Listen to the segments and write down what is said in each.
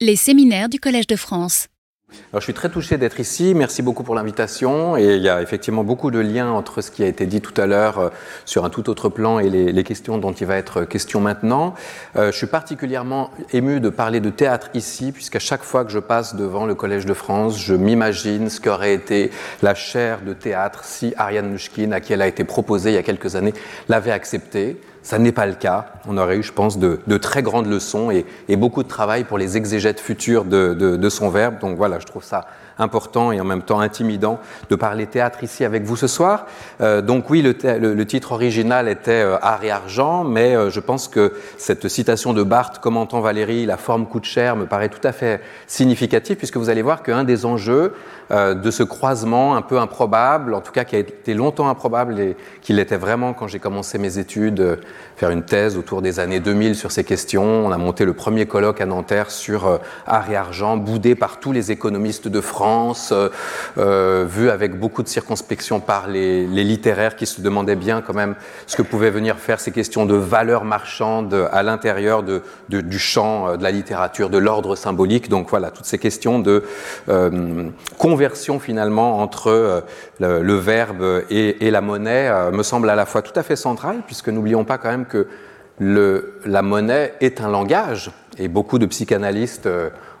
Les séminaires du Collège de France. Alors, je suis très touché d'être ici. Merci beaucoup pour l'invitation. Et il y a effectivement beaucoup de liens entre ce qui a été dit tout à l'heure euh, sur un tout autre plan et les, questions dont il va être question maintenant. Euh, je suis particulièrement ému de parler de théâtre ici, puisqu'à chaque fois que je passe devant le Collège de France, je m'imagine ce qu'aurait été la chaire de théâtre si Ariane Mushkin, à qui elle a été proposée il y a quelques années, l'avait acceptée. Ça n'est pas le cas. On aurait eu, je pense, de, très grandes leçons et, beaucoup de travail pour les exégètes futurs de, son verbe. Donc voilà, je trouve ça important et en même temps intimidant de parler théâtre ici avec vous ce soir. Euh, donc oui, le, titre original était euh, Art et argent, mais euh, je pense que cette citation de Barthes commentant Valérie, la forme coûte cher, me paraît tout à fait significative puisque vous allez voir qu'un des enjeux de ce croisement un peu improbable, en tout cas qui a été longtemps improbable et qu'il l'était vraiment quand j'ai commencé mes études, faire une thèse autour des années 2000 sur ces questions. On a monté le premier colloque à Nanterre sur art et argent, boudé par tous les économistes de France euh, euh, vu avec beaucoup de circonspection par les, littéraires qui se demandaient bien quand même ce que pouvaient venir faire ces questions de valeur marchande à l'intérieur du champ euh, de la littérature, de l'ordre symbolique. Donc voilà, toutes ces questions de conversion finalement entre le, verbe et, la monnaie me semblent à la fois tout à fait centrales, puisque n'oublions pas quand même que la monnaie est un langage, et beaucoup de psychanalystes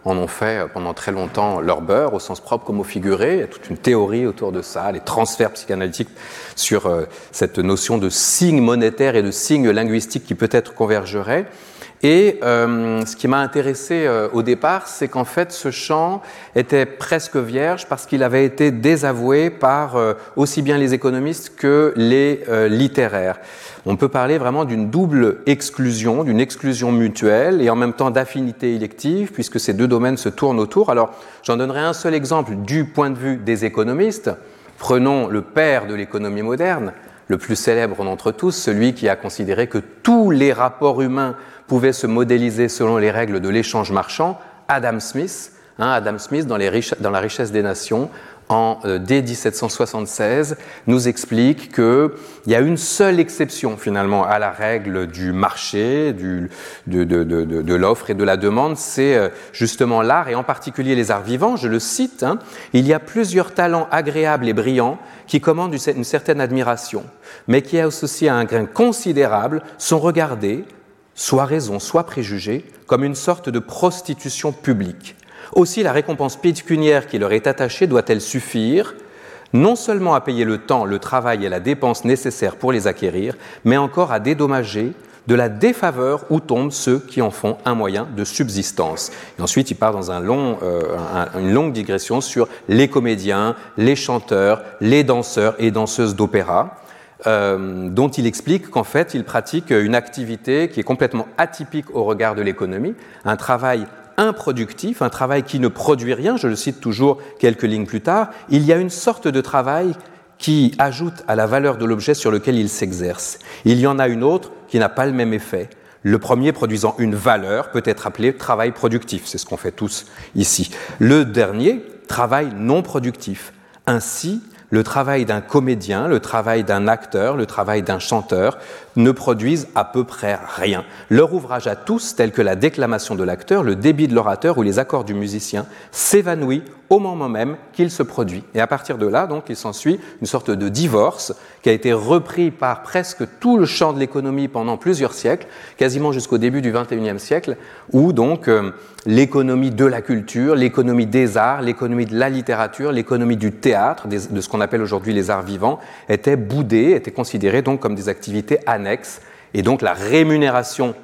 en ont fait pendant très longtemps leur beurre, au sens propre comme au figuré. Il y a toute une théorie autour de ça, les transferts psychanalytiques sur euh, cette notion de signe monétaire et de signe linguistique qui peut-être convergerait. Et euh, ce qui m'a intéressé euh, au départ, c'est qu'en fait, ce chant était presque vierge parce qu'il avait été désavoué par aussi bien les économistes que les littéraires on peut parler vraiment d'une double exclusion, d'une exclusion mutuelle et en même temps d'affinité élective, puisque ces deux domaines se tournent autour. Alors, j'en donnerai un seul exemple du point de vue des économistes. Prenons le père de l'économie moderne, le plus célèbre d'entre tous, celui qui a considéré que tous les rapports humains pouvaient se modéliser selon les règles de l'échange marchand, Adam Smith. Hein, Adam Smith, dans, dans La richesse des nations, en, euh, dès 1776, nous explique qu'il y a une seule exception finalement à la règle du marché, de l'offre et de la demande, c'est euh, justement l'art et en particulier les arts vivants. Je le cite, hein, il y a plusieurs talents agréables et brillants qui commandent une certaine admiration, mais qui associés à un grain considérable sont regardés, soit raison, soit préjugés, comme une sorte de prostitution publique aussi, la récompense pécuniaire qui leur est attachée doit-elle suffire non seulement à payer le temps, le travail et la dépense nécessaires pour les acquérir, mais encore à dédommager de la défaveur où tombent ceux qui en font un moyen de subsistance. Et ensuite, il part dans un long, euh, une longue digression sur les comédiens, les chanteurs, les danseurs et danseuses d'opéra. Euh, dont il explique qu'en fait, il pratique une activité qui est complètement atypique au regard de l'économie, un travail improductif, un travail qui ne produit rien, je le cite toujours quelques lignes plus tard, il y a une sorte de travail qui ajoute à la valeur de l'objet sur lequel il s'exerce. Il y en a une autre qui n'a pas le même effet. Le premier produisant une valeur peut être appelé travail productif, c'est ce qu'on fait tous ici. Le dernier, travail non productif. Ainsi, le travail d'un comédien, le travail d'un acteur, le travail d'un chanteur ne produisent à peu près rien. Leur ouvrage à tous, tel que la déclamation de l'acteur, le débit de l'orateur ou les accords du musicien, s'évanouit au moment même qu'il se produit. Et à partir de là, donc, il s'ensuit une sorte de divorce qui a été repris par presque tout le champ de l'économie pendant plusieurs siècles, quasiment jusqu'au début du XXIe siècle, où donc euh, l'économie de la culture, l'économie des arts, l'économie de la littérature, l'économie du théâtre, de ce qu'on appelle aujourd'hui les arts vivants, était boudée, était considérée donc comme des activités annexes et donc la rémunération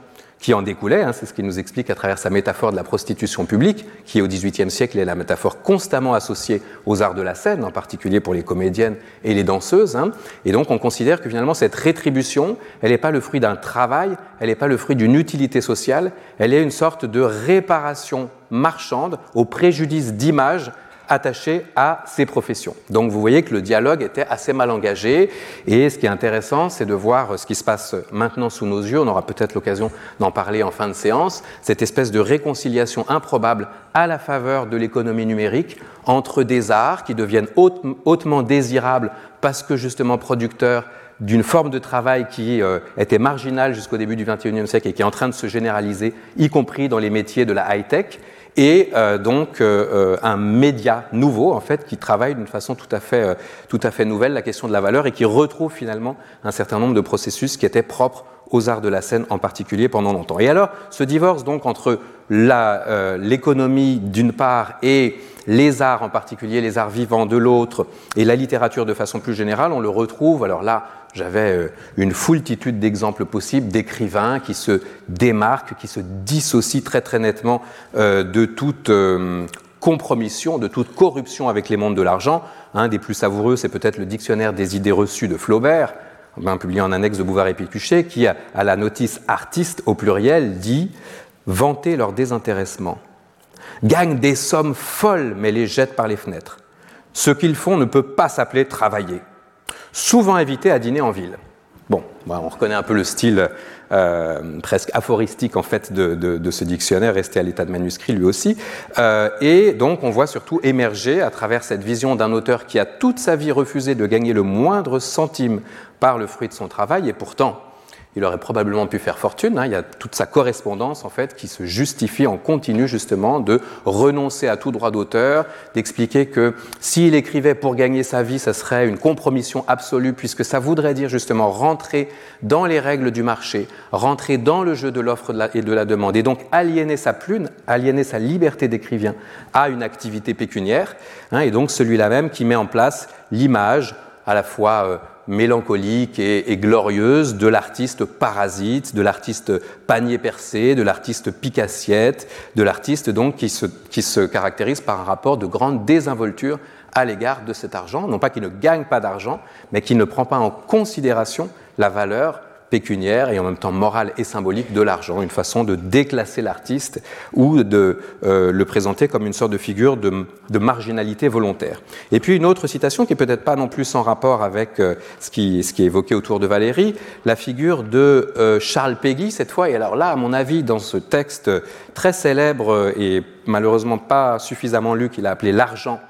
qui en découlait, hein, c'est ce qu'il nous explique à travers sa métaphore de la prostitution publique, qui au XVIIIe siècle est la métaphore constamment associée aux arts de la scène, en particulier pour les comédiennes et les danseuses. Hein. Et donc on considère que finalement cette rétribution, elle n'est pas le fruit d'un travail, elle n'est pas le fruit d'une utilité sociale, elle est une sorte de réparation marchande au préjudice d'image attaché à ces professions. Donc vous voyez que le dialogue était assez mal engagé et ce qui est intéressant, c'est de voir ce qui se passe maintenant sous nos yeux. On aura peut-être l'occasion d'en parler en fin de séance. Cette espèce de réconciliation improbable à la faveur de l'économie numérique entre des arts qui deviennent hautement désirables parce que justement producteurs d'une forme de travail qui euh, était marginale jusqu'au début du XXIe siècle et qui est en train de se généraliser, y compris dans les métiers de la high-tech, et euh, donc euh, un média nouveau en fait qui travaille d'une façon tout à fait tout à fait nouvelle la question de la valeur et qui retrouve finalement un certain nombre de processus qui étaient propres aux arts de la scène en particulier pendant longtemps. Et alors, ce divorce donc entre l'économie d'une part et les arts en particulier, les arts vivants de l'autre, et la littérature de façon plus générale, on le retrouve, alors là, j'avais euh, une foultitude d'exemples possibles d'écrivains qui se démarquent, qui se dissocient très très nettement euh, de toute euh, compromission, de toute corruption avec les mondes de l'argent. Un des plus savoureux, c'est peut-être le dictionnaire des idées reçues de Flaubert, ben, publié en annexe de Bouvard et Pécuchet, qui, à la notice artiste au pluriel, dit vanter leur désintéressement, gagnent des sommes folles mais les jettent par les fenêtres. Ce qu'ils font ne peut pas s'appeler travailler souvent invités à dîner en ville. Bon, on reconnaît un peu le style euh, presque aphoristique en fait de, ce dictionnaire, resté à l'état de manuscrit lui aussi. Euh, et donc on voit surtout émerger à travers cette vision d'un auteur qui a toute sa vie refusé de gagner le moindre centime par le fruit de son travail, et pourtant il aurait probablement pu faire fortune. Hein. Il y a toute sa correspondance en fait qui se justifie en continu justement de renoncer à tout droit d'auteur, d'expliquer que s'il écrivait pour gagner sa vie, ça serait une compromission absolue puisque ça voudrait dire justement rentrer dans les règles du marché, rentrer dans le jeu de l'offre et de la demande et donc aliéner sa plume, aliéner sa liberté d'écrivain à une activité pécuniaire. Hein, et donc celui-là même qui met en place l'image à la fois euh, mélancolique et, glorieuse de l'artiste parasite, de l'artiste panier percé, de l'artiste picassiette, de l'artiste donc qui se, qui se caractérise par un rapport de grande désinvolture à l'égard de cet argent, non pas qu'il ne gagne pas d'argent, mais qu'il ne prend pas en considération la valeur pécuniaire et en même temps morale et symbolique de l'argent, une façon de déclasser l'artiste ou de euh, le présenter comme une sorte de figure de, marginalité volontaire. Et puis une autre citation qui peut-être pas non plus sans rapport avec euh, ce, qui, ce, qui, est évoqué autour de Valérie, la figure de euh, Charles Péguy cette fois. Et alors là, à mon avis, dans ce texte très célèbre et malheureusement pas suffisamment lu qu'il a appelé L'argent,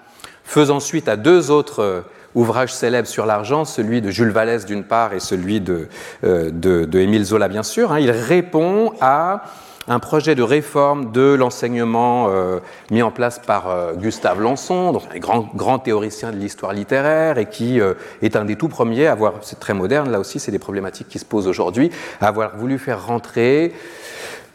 faisant suite à deux autres ouvrages célèbres sur l'argent, celui de Jules Vallès d'une part et celui de, euh, Émile Zola bien sûr. Hein. il répond à un projet de réforme de l'enseignement euh, mis en place par euh, Gustave Lançon, un grand, grand théoricien de l'histoire littéraire et qui est un des tout premiers à avoir, c'est très moderne, là aussi c'est des problématiques qui se posent aujourd'hui, à avoir voulu faire rentrer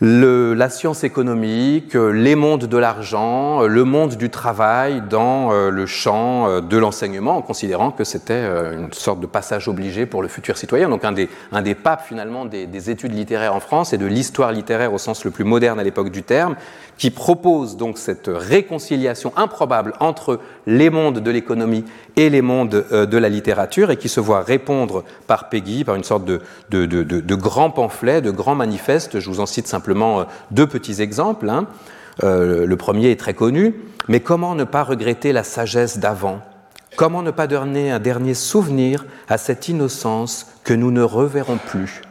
le, la science économique, les mondes de l'argent, le monde du travail dans euh, le champ euh, de l'enseignement, en considérant que c'était euh, une sorte de passage obligé pour le futur citoyen. Donc un des, un des papes finalement des, des études littéraires en France et de l'histoire littéraire au sens le plus moderne à l'époque du terme, qui propose donc cette réconciliation improbable entre les mondes de l'économie et les mondes de la littérature et qui se voit répondre par Peggy, par une sorte de, grand pamphlet, de grand manifeste. Je vous en cite simplement simplement euh, deux petits exemples. Hein. Euh, le premier est très connu, mais comment ne pas regretter la sagesse d'avant? Comment ne pas donner un dernier souvenir à cette innocence que nous ne reverrons plus?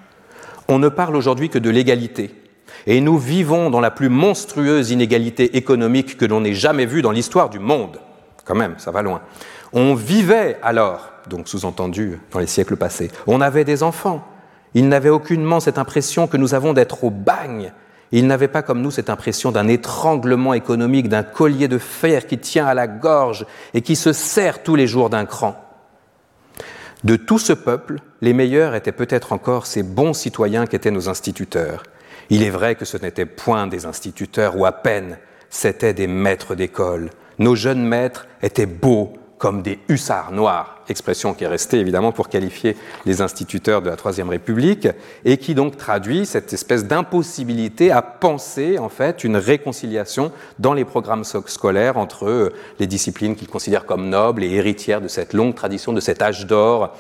On ne parle aujourd'hui que de l'égalité, et nous vivons dans la plus monstrueuse inégalité économique que l'on ait jamais vue dans l'histoire du monde. Quand même, ça va loin. On vivait alors, donc sous-entendu dans les siècles passés, on avait des enfants, il n'avait aucunement cette impression que nous avons d'être au bagne. Il n'avait pas comme nous cette impression d'un étranglement économique, d'un collier de fer qui tient à la gorge et qui se serre tous les jours d'un cran. De tout ce peuple, les meilleurs étaient peut-être encore ces bons citoyens qu'étaient nos instituteurs. Il est vrai que ce n'étaient point des instituteurs ou à peine, c'étaient des maîtres d'école. Nos jeunes maîtres étaient beaux, comme des hussards noirs, expression qui est restée évidemment pour qualifier les instituteurs de la Troisième République, et qui donc traduit cette espèce d'impossibilité à penser en fait une réconciliation dans les programmes scolaires entre euh, les disciplines qu'ils considèrent comme nobles et héritières de cette longue tradition, de cet âge d'or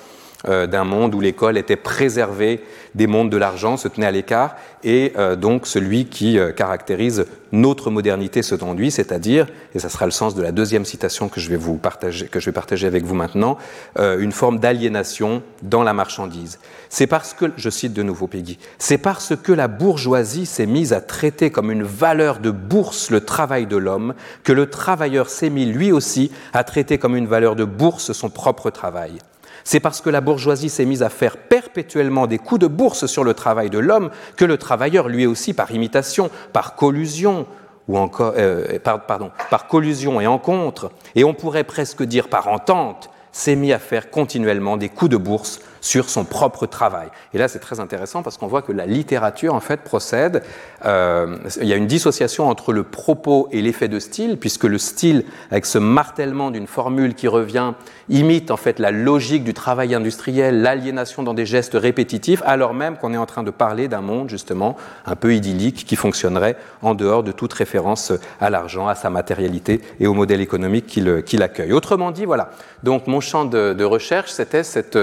d'un monde où l'école était préservée des mondes de l'argent, se tenait à l'écart, et euh, donc celui qui euh, caractérise notre modernité selon lui, c'est-à-dire, et ça sera le sens de la deuxième citation que je vais vous partager, que je vais partager avec vous maintenant, une forme d'aliénation dans la marchandise. C'est parce que, je cite de nouveau Peggy, c'est parce que la bourgeoisie s'est mise à traiter comme une valeur de bourse le travail de l'homme que le travailleur s'est mis lui aussi à traiter comme une valeur de bourse son propre travail. C'est parce que la bourgeoisie s'est mise à faire perpétuellement des coups de bourse sur le travail de l'homme que le travailleur, lui aussi, par imitation, par collusion, ou encore, pardon, par collusion et en contre, et on pourrait presque dire par entente, s'est mis à faire continuellement des coups de bourse sur son propre travail. Et là, c'est très intéressant parce qu'on voit que la littérature, en fait, procède. Euh, il y a une dissociation entre le propos et l'effet de style, puisque le style, avec ce martèlement d'une formule qui revient, imite en fait la logique du travail industriel, l'aliénation dans des gestes répétitifs, alors même qu'on est en train de parler d'un monde, justement, un peu idyllique, qui fonctionnerait en dehors de toute référence à l'argent, à sa matérialité et au modèle économique qui l'accueille. Autrement dit, voilà. Donc, mon champ de, recherche, c'était cette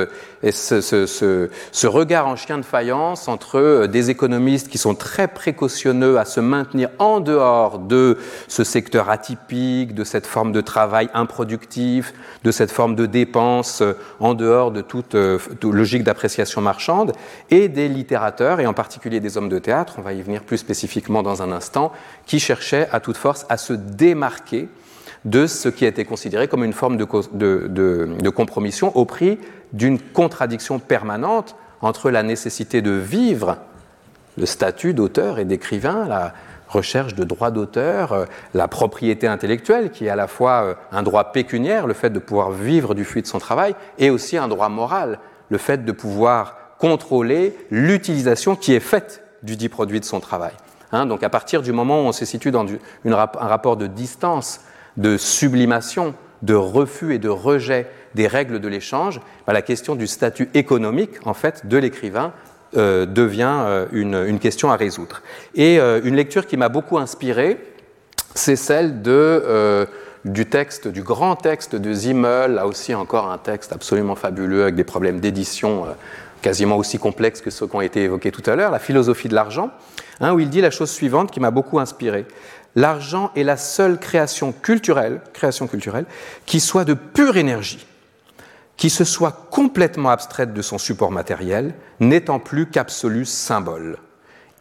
ce, regard en chien de faïence entre euh, des économistes qui sont très à se maintenir en dehors de ce secteur atypique, de cette forme de travail improductif, de cette forme de dépense euh, en dehors de toute, euh, logique d'appréciation marchande, et des littérateurs, et en particulier des hommes de théâtre, on va y venir plus spécifiquement dans un instant, qui cherchaient à toute force à se démarquer de ce qui a été considéré comme une forme de, de compromission au prix d'une contradiction permanente entre la nécessité de vivre le statut d'auteur et d'écrivain, la recherche de droit d'auteur, euh, la propriété intellectuelle, qui est à la fois euh, un droit pécuniaire, le fait de pouvoir vivre du fruit de son travail, et aussi un droit moral, le fait de pouvoir contrôler l'utilisation qui est faite du dit produit de son travail. Hein, donc à partir du moment où on se situe dans un rapport de distance, de sublimation, de refus et de rejet des règles de l'échange, bah, la question du statut économique en fait de l'écrivain euh, devient euh, une, question à résoudre. Et euh, une lecture qui m'a beaucoup inspiré, c'est celle du texte, du grand texte de Zimmel, là aussi encore un texte absolument fabuleux avec des problèmes d'édition quasiment aussi complexes que ceux qui ont été évoqués tout à l'heure, la philosophie de l'argent, hein, où il dit la chose suivante qui m'a beaucoup inspiré. L'argent est la seule création culturelle, création culturelle qui soit de pure énergie qui se soit complètement abstraite de son support matériel, n'étant plus qu'absolu symbole.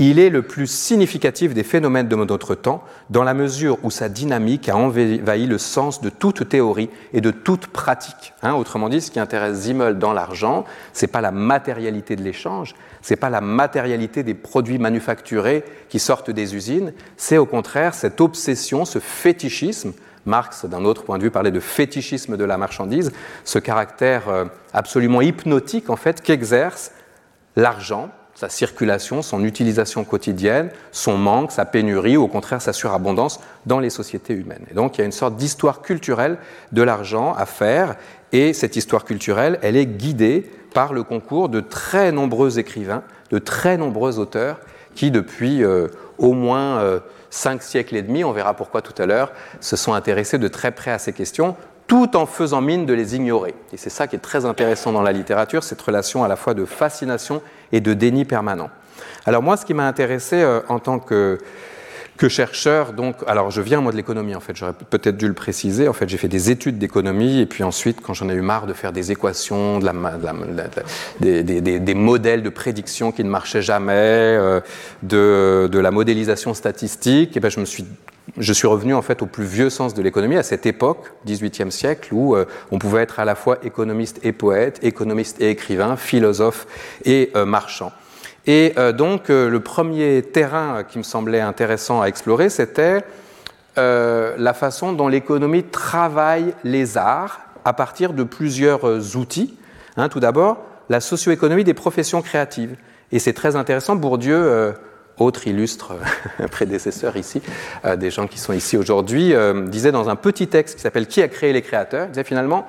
Il est le plus significatif des phénomènes de notre temps, dans la mesure où sa dynamique a envahi le sens de toute théorie et de toute pratique. Hein, autrement dit, ce qui intéresse Zimmel dans l'argent, c'est pas la matérialité de l'échange, c'est pas la matérialité des produits manufacturés qui sortent des usines, c'est au contraire cette obsession, ce fétichisme Marx, d'un autre point de vue, parlait de fétichisme de la marchandise, ce caractère euh, absolument hypnotique en fait qu'exerce l'argent, sa circulation, son utilisation quotidienne, son manque, sa pénurie, ou au contraire sa surabondance dans les sociétés humaines. Et donc il y a une sorte d'histoire culturelle de l'argent à faire, et cette histoire culturelle, elle est guidée par le concours de très nombreux écrivains, de très nombreux auteurs qui, depuis euh, au moins euh, cinq siècles et demi, on verra pourquoi tout à l'heure, se sont intéressés de très près à ces questions, tout en faisant mine de les ignorer. Et c'est ça qui est très intéressant dans la littérature, cette relation à la fois de fascination et de déni permanent. Alors moi, ce qui m'a intéressé euh, en tant que que chercheur, donc, alors je viens moi de l'économie en fait, j'aurais peut-être dû le préciser. En fait, j'ai fait des études d'économie et puis ensuite, quand j'en ai eu marre de faire des équations, de la, des, des, des, modèles de prédiction qui ne marchaient jamais, euh, de, de, la modélisation statistique, et ben je me suis je suis revenu en fait au plus vieux sens de l'économie, à cette époque, 18e siècle, où euh, on pouvait être à la fois économiste et poète, économiste et écrivain, philosophe et euh, marchand. Et euh, donc, euh, le premier terrain qui me semblait intéressant à explorer, c'était euh, la façon dont l'économie travaille les arts à partir de plusieurs outils. Hein, tout d'abord, la socio-économie des professions créatives. Et c'est très intéressant, Bourdieu, autre illustre prédécesseur ici, des gens qui sont ici aujourd'hui, disait dans un petit texte qui s'appelle Qui a créé les créateurs? Il disait finalement,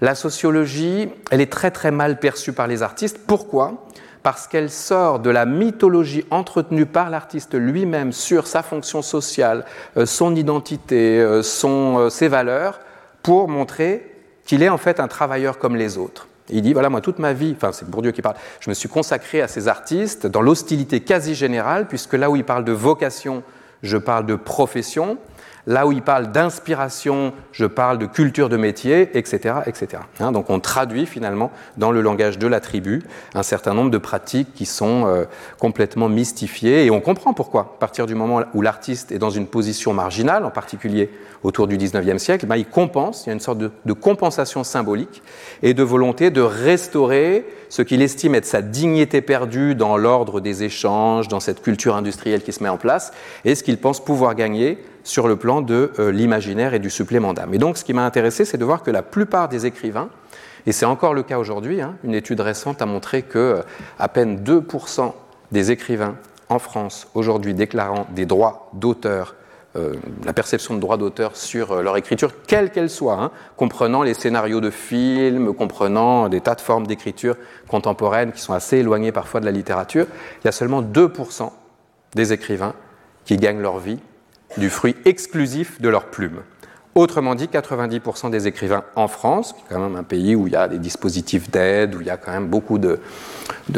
la sociologie, elle est très très mal perçue par les artistes. Pourquoi? Parce qu'elle sort de la mythologie entretenue par l'artiste lui-même sur sa fonction sociale, euh, son identité, euh, euh, ses valeurs, pour montrer qu'il est en fait un travailleur comme les autres. il dit, voilà, moi, toute ma vie, enfin, c'est Bourdieu qui parle, je me suis consacré à ces artistes dans l'hostilité quasi générale, puisque là où il parle de vocation, je parle de profession. Là où il parle d'inspiration, je parle de culture de métier, etc. etc. Hein, donc on traduit finalement dans le langage de la tribu un certain nombre de pratiques qui sont euh, complètement mystifiées et on comprend pourquoi. À partir du moment où l'artiste est dans une position marginale, en particulier autour du 19e siècle, ben, il compense, il y a une sorte de, de compensation symbolique et de volonté de restaurer ce qu'il estime être sa dignité perdue dans l'ordre des échanges, dans cette culture industrielle qui se met en place, et ce qu'il pense pouvoir gagner sur le plan de euh, l'imaginaire et du supplément d'âme. Et donc, ce qui m'a intéressé, c'est de voir que la plupart des écrivains, et c'est encore le cas aujourd'hui, hein, une étude récente a montré que euh, à peine 2% des écrivains en France aujourd'hui déclarant des droits d'auteur euh, la perception de droits d'auteur sur leur écriture, quelle qu'elle soit, hein, comprenant les scénarios de films, comprenant des tas de formes d'écriture contemporaines qui sont assez éloignées parfois de la littérature, il y a seulement 2% des écrivains qui gagnent leur vie du fruit exclusif de leur plume. Autrement dit, 90% des écrivains en France, qui est quand même un pays où il y a des dispositifs d'aide, où il y a quand même beaucoup de,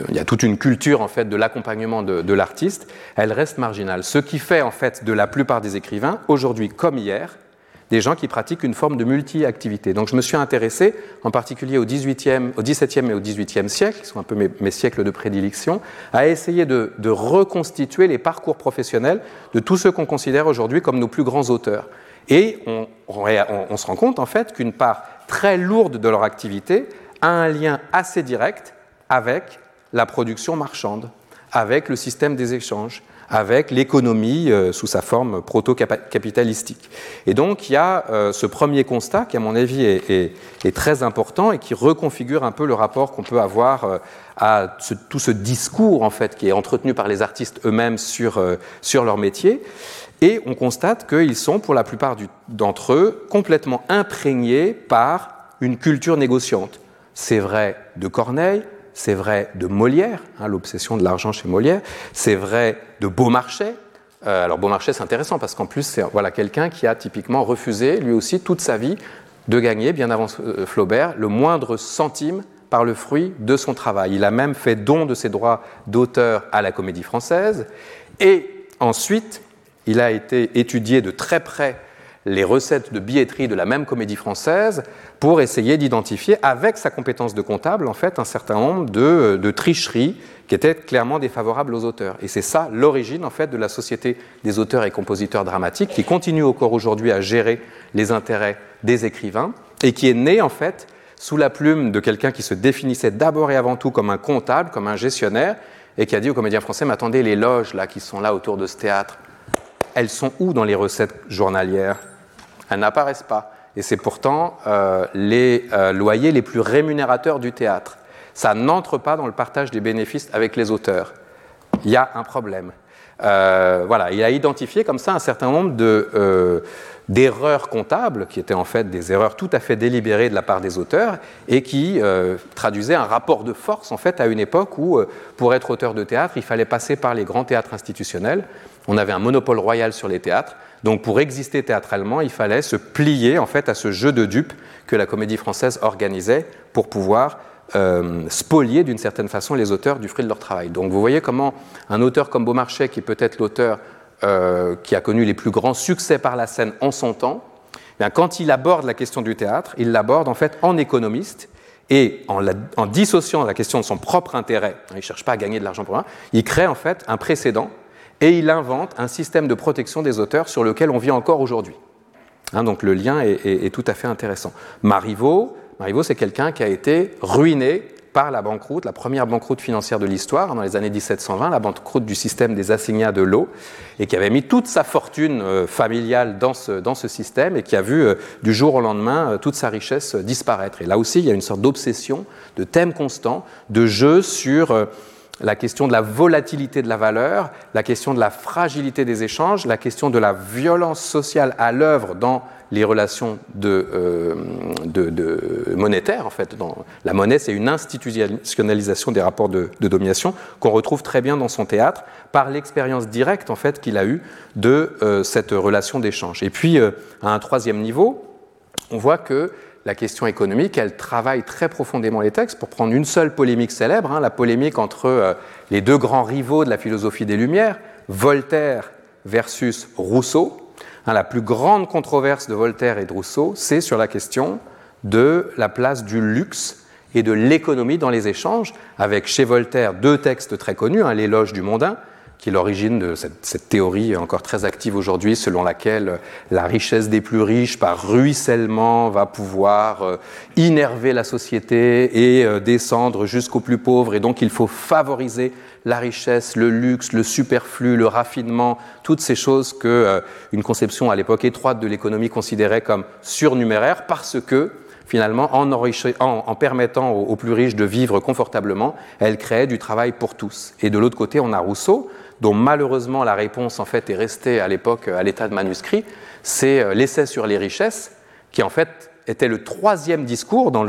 il y a toute une culture en fait de l'accompagnement de, de l'artiste, elle reste marginale. Ce qui fait en fait de la plupart des écrivains, aujourd'hui comme hier, des gens qui pratiquent une forme de multi-activité. Donc je me suis intéressé en particulier au, 18e, au 17e et au 18e siècle, qui sont un peu mes, siècles de prédilection, à essayer de, reconstituer les parcours professionnels de tous ceux qu'on considère aujourd'hui comme nos plus grands auteurs. Et on, on, on se rend compte en fait qu'une part très lourde de leur activité a un lien assez direct avec la production marchande, avec le système des échanges, avec l'économie euh, sous sa forme proto-capitalistique. Et donc il y a euh, ce premier constat qui, à mon avis, est, très important et qui reconfigure un peu le rapport qu'on peut avoir euh, à tout ce discours en fait qui est entretenu par les artistes eux-mêmes sur, sur leur métier. Et on constate qu'ils sont, pour la plupart d'entre eux, complètement imprégnés par une culture négociante. C'est vrai de Corneille, c'est vrai de Molière, hein, l'obsession de l'argent chez Molière, c'est vrai de Beaumarchais. Euh, alors Beaumarchais, c'est intéressant parce qu'en plus, c'est voilà, quelqu'un qui a typiquement refusé, lui aussi, toute sa vie, de gagner, bien avant euh, Flaubert, le moindre centime par le fruit de son travail. Il a même fait don de ses droits d'auteur à la comédie française. Et ensuite, il a été étudié de très près les recettes de billetterie de la même comédie française pour essayer d'identifier, avec sa compétence de comptable, en fait, un certain nombre de, tricheries qui étaient clairement défavorables aux auteurs. Et c'est ça l'origine, en fait, de la Société des auteurs et compositeurs dramatiques, qui continue encore aujourd'hui à gérer les intérêts des écrivains et qui est née, en fait, sous la plume de quelqu'un qui se définissait d'abord et avant tout comme un comptable, comme un gestionnaire, et qui a dit aux comédiens français, mais attendez, les loges là qui sont là autour de ce théâtre, elles sont où dans les recettes journalières? Elles n'apparaissent pas. Et c'est pourtant euh, les euh, loyers les plus rémunérateurs du théâtre. Ça n'entre pas dans le partage des bénéfices avec les auteurs. Il y a un problème. Euh, voilà, il a identifié comme ça un certain nombre de, d'erreurs comptables, qui étaient en fait des erreurs tout à fait délibérées de la part des auteurs, et qui traduisaient un rapport de force en fait à une époque où, pour être auteur de théâtre, il fallait passer par les grands théâtres institutionnels. On avait un monopole royal sur les théâtres. Donc pour exister théâtralement, il fallait se plier en fait à ce jeu de dupes que la comédie française organisait pour pouvoir euh, spolier d'une certaine façon les auteurs du fruit de leur travail. Donc vous voyez comment un auteur comme Beaumarchais, qui est peut-être l'auteur euh, qui a connu les plus grands succès par la scène en son temps, eh bien, quand il aborde la question du théâtre, il l'aborde en fait en économiste et en, en, dissociant la question de son propre intérêt, il ne cherche pas à gagner de l'argent pour rien, il crée en fait un précédent et il invente un système de protection des auteurs sur lequel on vit encore aujourd'hui. Hein, donc le lien est, tout à fait intéressant. Marivaux, Marivaux c'est quelqu'un qui a été ruiné par la banqueroute, la première banqueroute financière de l'histoire dans les années 1720, la banqueroute du système des assignats de l'eau, et qui avait mis toute sa fortune euh, familiale dans ce, dans ce, système et qui a vu euh, du jour au lendemain euh, toute sa richesse disparaître. Et là aussi, il y a une sorte d'obsession, de thème constant, de jeu sur la question de la volatilité de la valeur, la question de la fragilité des échanges, la question de la violence sociale à l'œuvre dans les relations de, euh, de, de monétaires. En fait, dans la monnaie, c'est une institutionnalisation des rapports de, domination qu'on retrouve très bien dans son théâtre par l'expérience directe en fait qu'il a eue de euh, cette relation d'échange. Et puis, euh, à un troisième niveau, on voit que la question économique, elle travaille très profondément les textes. Pour prendre une seule polémique célèbre, hein, la polémique entre euh, les deux grands rivaux de la philosophie des Lumières, Voltaire versus Rousseau. Hein, la plus grande controverse de Voltaire et de Rousseau, c'est sur la question de la place du luxe et de l'économie dans les échanges, avec chez Voltaire deux textes très connus, hein, l'éloge du mondain, qui est l'origine de cette, théorie encore très active aujourd'hui, selon laquelle la richesse des plus riches, par ruissellement, va pouvoir euh, innerver la société et euh, descendre jusqu'aux plus pauvres, et donc il faut favoriser la richesse, le luxe, le superflu, le raffinement, toutes ces choses que euh, une conception à l'époque étroite de l'économie considérait comme surnuméraires, parce que finalement, en, en, permettant aux, plus riches de vivre confortablement, elle créait du travail pour tous. Et de l'autre côté, on a Rousseau, dont malheureusement la réponse en fait est restée à l'époque à l'état de manuscrit, c'est euh, l'essai sur les richesses, qui en fait était le troisième discours dans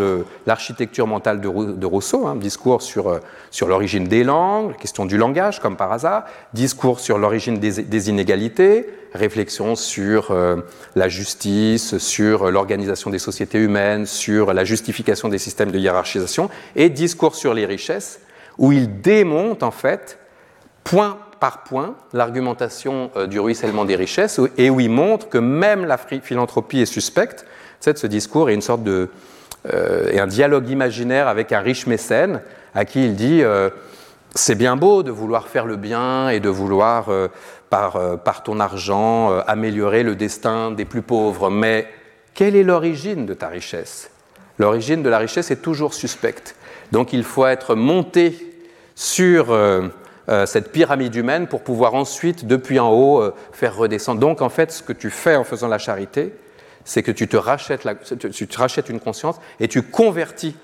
l'architecture mentale de, Rousseau, hein, discours sur, euh, sur l'origine des langues, la question du langage comme par hasard, discours sur l'origine des, inégalités, réflexion sur euh, la justice, sur l'organisation des sociétés humaines, sur la justification des systèmes de hiérarchisation, et discours sur les richesses, où il démonte en fait, point par point, l'argumentation euh, du ruissellement des richesses, et où il montre que même la philanthropie est suspecte, de ce discours est une sorte de euh, et un dialogue imaginaire avec un riche mécène à qui il dit euh, c'est bien beau de vouloir faire le bien et de vouloir par, par, ton argent améliorer le destin des plus pauvres, mais quelle est l'origine de ta richesse? L'origine de la richesse est toujours suspecte. Donc il faut être monté sur cette pyramide humaine pour pouvoir ensuite, depuis en haut, faire redescendre. Donc en fait, ce que tu fais en faisant la charité, c'est que tu te, rachètes une conscience et tu convertis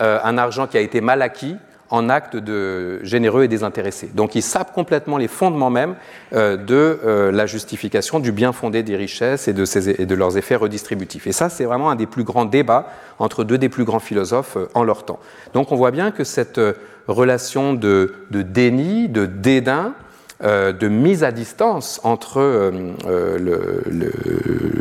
euh, un argent qui a été mal acquis en acte de généreux et désintéressé. Donc ils sapent complètement les fondements même euh, de euh, la justification du bien fondé des richesses et de, leurs effets redistributifs. Et ça, c'est vraiment un des plus grands débats entre deux des plus grands philosophes en leur temps. Donc on voit bien que cette relation de déni, de dédain, euh, de mise à distance entre euh, euh,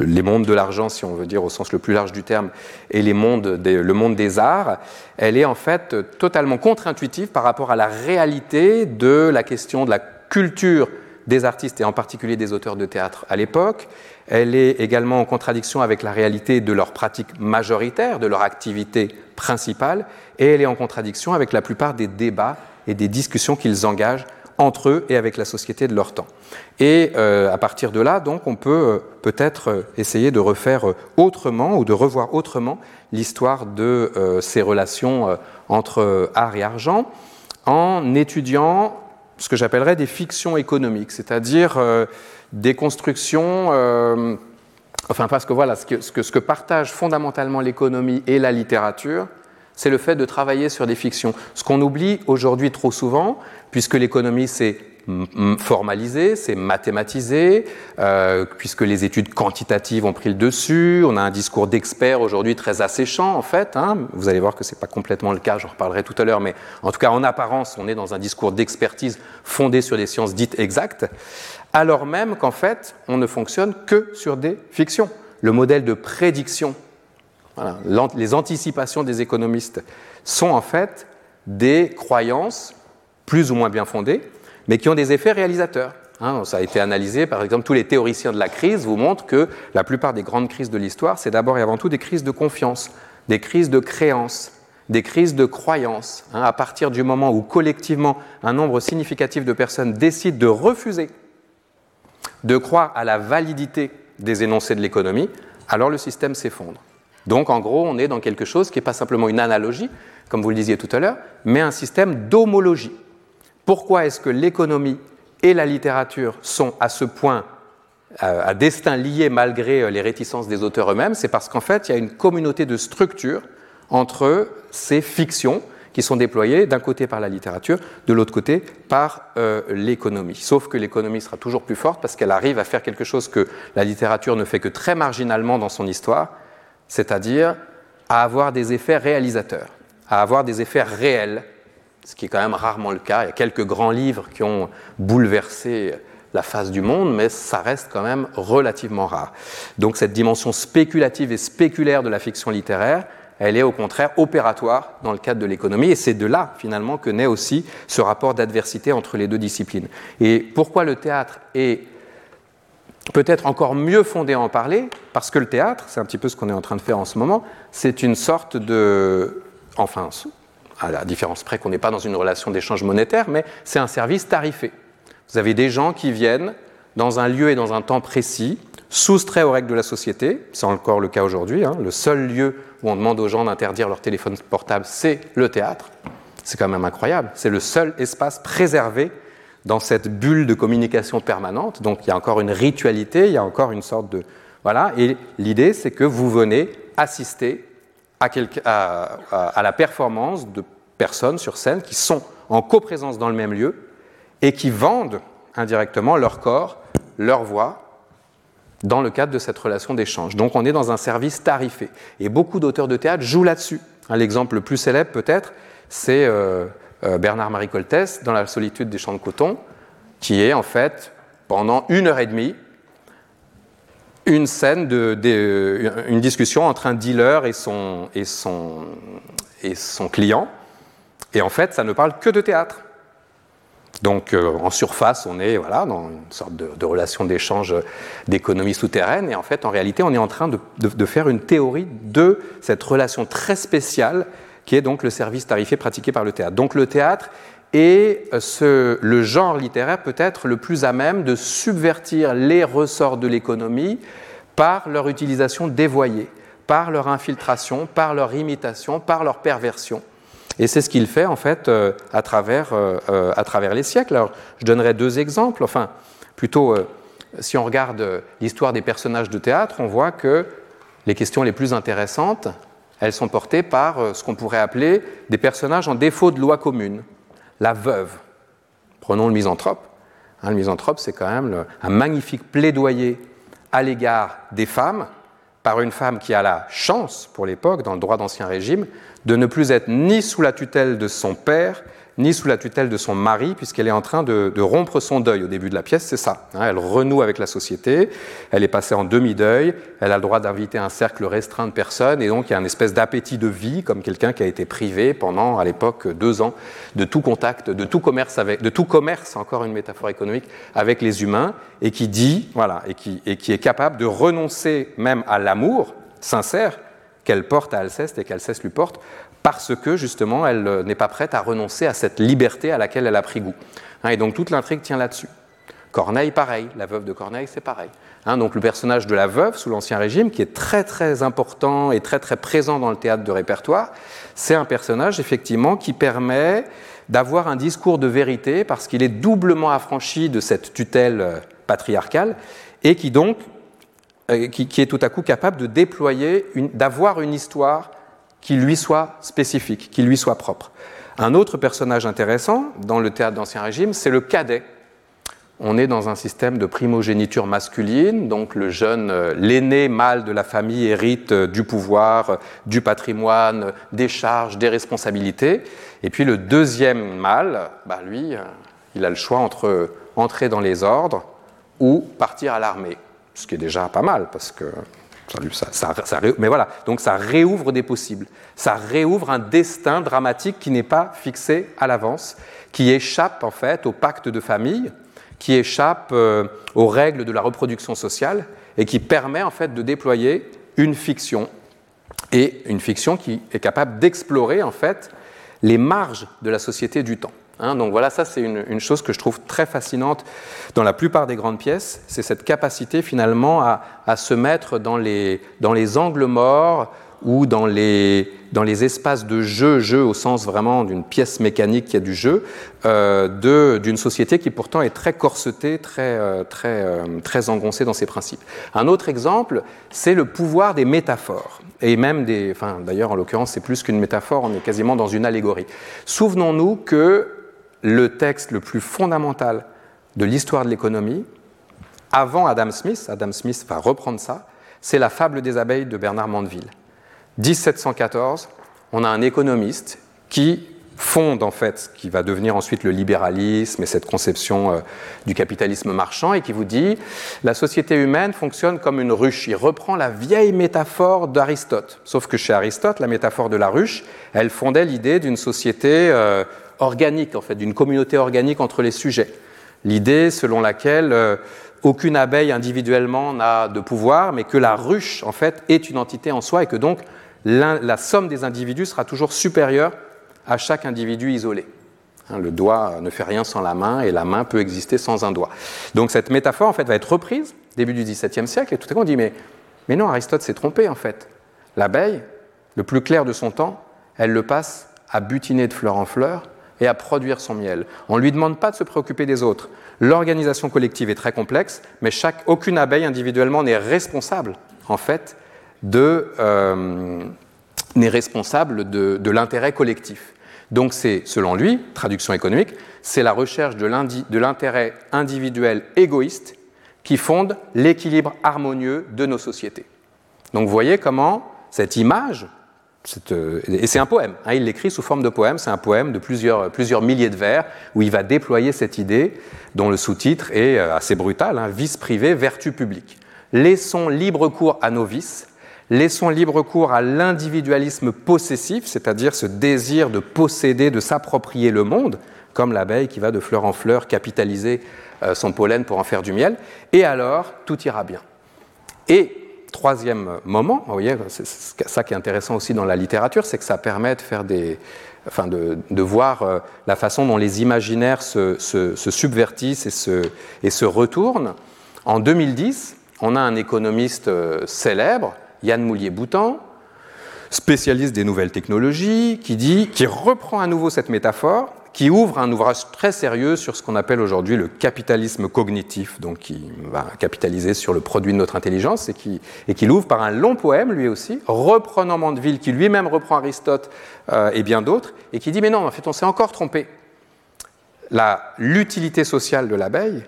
les mondes de l'argent, si on veut dire au sens le plus large du terme, et les mondes le monde des arts, elle est en fait totalement contre-intuitive par rapport à la réalité de la question de la culture des artistes et en particulier des auteurs de théâtre à l'époque. Elle est également en contradiction avec la réalité de leur pratique majoritaire, de leur activité principale, et elle est en contradiction avec la plupart des débats et des discussions qu'ils engagent entre eux et avec la société de leur temps. Et euh, à partir de là, donc, on peut euh, peut-être euh, essayer de refaire autrement ou de revoir autrement l'histoire de ces relations entre art et argent en étudiant ce que j'appellerais des fictions économiques, c'est-à-dire des constructions. enfin, parce que voilà, ce que, ce ce que partagent fondamentalement l'économie et la littérature, c'est le fait de travailler sur des fictions. Ce qu'on oublie aujourd'hui trop souvent, puisque l'économie s'est formalisée, c'est mathématisé, euh, puisque les études quantitatives ont pris le dessus, on a un discours d'experts aujourd'hui très asséchant en fait, hein. vous allez voir que ce n'est pas complètement le cas, j'en reparlerai tout à l'heure, mais en tout cas en apparence on est dans un discours d'expertise fondé sur des sciences dites exactes, alors même qu'en fait on ne fonctionne que sur des fictions. Le modèle de prédiction les anticipations des économistes sont en fait des croyances plus ou moins bien fondées, mais qui ont des effets réalisateurs. Hein. ça a été analysé, par exemple, tous les théoriciens de la crise vous montrent que la plupart des grandes crises de l'histoire, c'est d'abord et avant tout des crises de confiance, des crises de créance, des crises de croyance. Hein. à partir du moment où collectivement un nombre significatif de personnes décident de refuser de croire à la validité des énoncés de l'économie, alors le système s'effondre. Donc en gros, on est dans quelque chose qui n'est pas simplement une analogie, comme vous le disiez tout à l'heure, mais un système d'homologie. Pourquoi est-ce que l'économie et la littérature sont à ce point euh, à destin liés malgré euh, les réticences des auteurs eux-mêmes? C'est parce qu'en fait, il y a une communauté de structures entre ces fictions qui sont déployées d'un côté par la littérature, de l'autre côté par euh, l'économie. Sauf que l'économie sera toujours plus forte parce qu'elle arrive à faire quelque chose que la littérature ne fait que très marginalement dans son histoire, c'est-à-dire à avoir des effets réalisateurs, à avoir des effets réels, ce qui est quand même rarement le cas. Il y a quelques grands livres qui ont bouleversé la face du monde, mais ça reste quand même relativement rare. Donc cette dimension spéculative et spéculaire de la fiction littéraire, elle est au contraire opératoire dans le cadre de l'économie, et c'est de là finalement que naît aussi ce rapport d'adversité entre les deux disciplines. Et pourquoi le théâtre est peut-être encore mieux fondé à en parler, parce que le théâtre, c'est un petit peu ce qu'on est en train de faire en ce moment, c'est une sorte de... Enfin, à la différence près qu'on n'est pas dans une relation d'échange monétaire, mais c'est un service tarifé. Vous avez des gens qui viennent dans un lieu et dans un temps précis, soustraits aux règles de la société, c'est encore le cas aujourd'hui, hein. le seul lieu où on demande aux gens d'interdire leur téléphone portable, c'est le théâtre. C'est quand même incroyable, c'est le seul espace préservé dans cette bulle de communication permanente, donc il y a encore une ritualité, il y a encore une sorte de... Voilà, et l'idée c'est que vous venez assister à, la performance de personnes sur scène qui sont en coprésence dans le même lieu et qui vendent indirectement leur corps, leur voix, dans le cadre de cette relation d'échange. Donc on est dans un service tarifé. Et beaucoup d'auteurs de théâtre jouent là-dessus. L'exemple le plus célèbre peut-être, c'est euh, Bernard-Marie Coltès dans La solitude des champs de coton, qui est en fait, pendant une heure et demie, une scène, euh, une discussion entre un dealer et son, et, son, et son client. Et en fait, ça ne parle que de théâtre. Donc euh, en surface, on est voilà, dans une sorte de, relation d'échange d'économie souterraine, et en fait, en réalité, on est en train de, de, faire une théorie de cette relation très spéciale qui est donc le service tarifé pratiqué par le théâtre. Donc le théâtre est ce, le genre littéraire peut-être le plus à même de subvertir les ressorts de l'économie par leur utilisation dévoyée, par leur infiltration, par leur imitation, par leur perversion. Et c'est ce qu'il fait en fait euh, à, travers, euh, euh, à travers les siècles. Alors, je donnerai deux exemples. Enfin, plutôt, si on regarde l'histoire des personnages de théâtre, on voit que les questions les plus intéressantes, elles sont portées par ce qu'on pourrait appeler des personnages en défaut de loi commune. La veuve. Prenons le misanthrope. Hein, le misanthrope, c'est quand même un magnifique plaidoyer à l'égard des femmes par une femme qui a la chance, pour l'époque, dans le droit d'Ancien Régime, de ne plus être ni sous la tutelle de son père, ni sous la tutelle de son mari, puisqu'elle est en train de, rompre son deuil. Au début de la pièce, c'est ça. Hein. elle renoue avec la société, elle est passée en demi-deuil, elle a le droit d'inviter un cercle restreint de personnes, et donc il y a une espèce d'appétit de vie, comme quelqu'un qui a été privé pendant, à l'époque, deux ans, de tout contact, de tout commerce, avec, de tout commerce, encore une métaphore économique, avec les humains, et qui dit, voilà, et qui, et qui est capable de renoncer même à l'amour sincère qu'elle porte à Alceste et qu'Alceste lui porte, parce que justement elle euh, n'est pas prête à renoncer à cette liberté à laquelle elle a pris goût. Hein, et donc toute l'intrigue tient là-dessus. Corneille, pareil, la veuve de Corneille, c'est pareil. Hein, donc le personnage de la veuve sous l'Ancien Régime, qui est très très important et très très présent dans le théâtre de répertoire, c'est un personnage effectivement qui permet d'avoir un discours de vérité parce qu'il est doublement affranchi de cette tutelle euh, patriarcale et qui donc euh, qui, est tout à coup capable de déployer, d'avoir une histoire qui lui soit spécifique, qui lui soit propre. Un autre personnage intéressant dans le théâtre d'Ancien Régime, c'est le cadet. On est dans un système de primogéniture masculine, donc le jeune, euh, l'aîné mâle de la famille hérite euh, du pouvoir, du patrimoine, des charges, des responsabilités. Et puis le deuxième mâle, bah lui, il a le choix entre entrer dans les ordres ou partir à l'armée ce qui est déjà pas mal, parce que mais voilà, donc ça réouvre des possibles. Ça réouvre un destin dramatique qui n'est pas fixé à l'avance, qui échappe en fait au pacte de famille, qui échappe euh, aux règles de la reproduction sociale et qui permet en fait de déployer une fiction et une fiction qui est capable d'explorer en fait les marges de la société du temps. Hein, donc voilà, ça c'est une, chose que je trouve très fascinante dans la plupart des grandes pièces, c'est cette capacité finalement à, se mettre dans les, angles morts ou dans les, dans les, espaces de jeu, jeu au sens vraiment d'une pièce mécanique qui a du jeu, euh, d'une société qui pourtant est très corsetée, très, euh, très, euh, très engoncée dans ses principes. Un autre exemple, c'est le pouvoir des métaphores et même des, enfin d'ailleurs en l'occurrence c'est plus qu'une métaphore, on est quasiment dans une allégorie. Souvenons-nous que le texte le plus fondamental de l'histoire de l'économie, avant Adam Smith, Adam Smith va reprendre ça, c'est la fable des abeilles de Bernard Mandeville. 1714, on a un économiste qui fonde en fait ce qui va devenir ensuite le libéralisme et cette conception euh, du capitalisme marchand et qui vous dit la société humaine fonctionne comme une ruche. Il reprend la vieille métaphore d'Aristote, sauf que chez Aristote, la métaphore de la ruche, elle fondait l'idée d'une société euh, organique, en fait, d'une communauté organique entre les sujets. L'idée selon laquelle, euh, aucune abeille individuellement n'a de pouvoir, mais que la ruche, en fait, est une entité en soi et que donc la somme des individus sera toujours supérieure à chaque individu isolé. Hein, le doigt ne fait rien sans la main et la main peut exister sans un doigt. Donc cette métaphore en fait va être reprise début du XVIIe siècle et tout à coup on dit mais, mais non Aristote s'est trompé en fait. L'abeille, le plus clair de son temps, elle le passe à butiner de fleur en fleur et à produire son miel. On ne lui demande pas de se préoccuper des autres. L'organisation collective est très complexe, mais aucune abeille individuellement n'est responsable en fait de, euh, responsable de l'intérêt collectif. Donc c'est, selon lui, traduction économique, c'est la recherche de l'intérêt individuel égoïste qui fonde l'équilibre harmonieux de nos sociétés. Donc vous voyez comment cette image, et c'est un poème, hein, il l'écrit sous forme de poème, c'est un poème de plusieurs, plusieurs, milliers de vers où il va déployer cette idée dont le sous-titre est euh, assez brutal, hein, vice privé, vertu publique. Laissons libre cours à nos vices, Laissons libre cours à l'individualisme possessif, c'est-à-dire ce désir de posséder, de s'approprier le monde, comme l'abeille qui va de fleur en fleur capitaliser euh, son pollen pour en faire du miel, et alors tout ira bien. Et troisième moment, vous voyez, c'est ça qui est intéressant aussi dans la littérature, c'est que ça permet de faire des, enfin de, voir euh, la façon dont les imaginaires se, subvertissent et se, et se, retournent. En 2010, on a un économiste euh, célèbre Yann Moulier-Boutan, spécialiste des nouvelles technologies, qui dit, qui reprend à nouveau cette métaphore, qui ouvre un ouvrage très sérieux sur ce qu'on appelle aujourd'hui le capitalisme cognitif, donc qui va capitaliser sur le produit de notre intelligence et qui, et qui l'ouvre par un long poème, lui aussi, reprenant Mandeville, qui lui-même reprend Aristote euh, et bien d'autres, et qui dit Mais non, en fait, on s'est encore trompé. L'utilité sociale de l'abeille,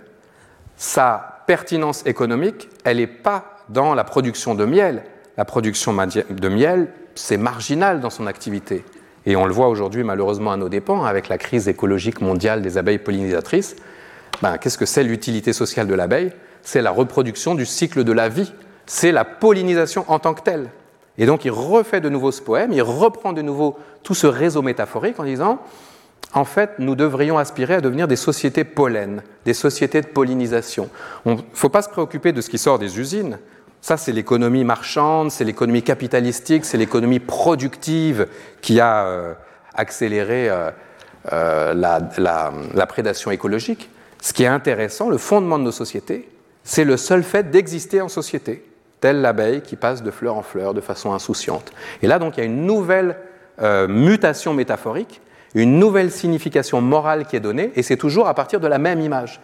sa pertinence économique, elle n'est pas dans la production de miel, la production de miel, c'est marginal dans son activité. Et on le voit aujourd'hui malheureusement à nos dépens avec la crise écologique mondiale des abeilles pollinisatrices. Ben, Qu'est-ce que c'est l'utilité sociale de l'abeille? C'est la reproduction du cycle de la vie. C'est la pollinisation en tant que telle. Et donc il refait de nouveau ce poème, il reprend de nouveau tout ce réseau métaphorique en disant, en fait, nous devrions aspirer à devenir des sociétés pollen, des sociétés de pollinisation. Il ne faut pas se préoccuper de ce qui sort des usines, ça, c'est l'économie marchande, c'est l'économie capitalistique, c'est l'économie productive qui a euh, accéléré euh, euh, la, prédation écologique. Ce qui est intéressant, le fondement de nos sociétés, c'est le seul fait d'exister en société, telle l'abeille qui passe de fleur en fleur de façon insouciante. Et là, donc, il y a une nouvelle mutation métaphorique, une nouvelle signification morale qui est donnée, et c'est toujours à partir de la même image.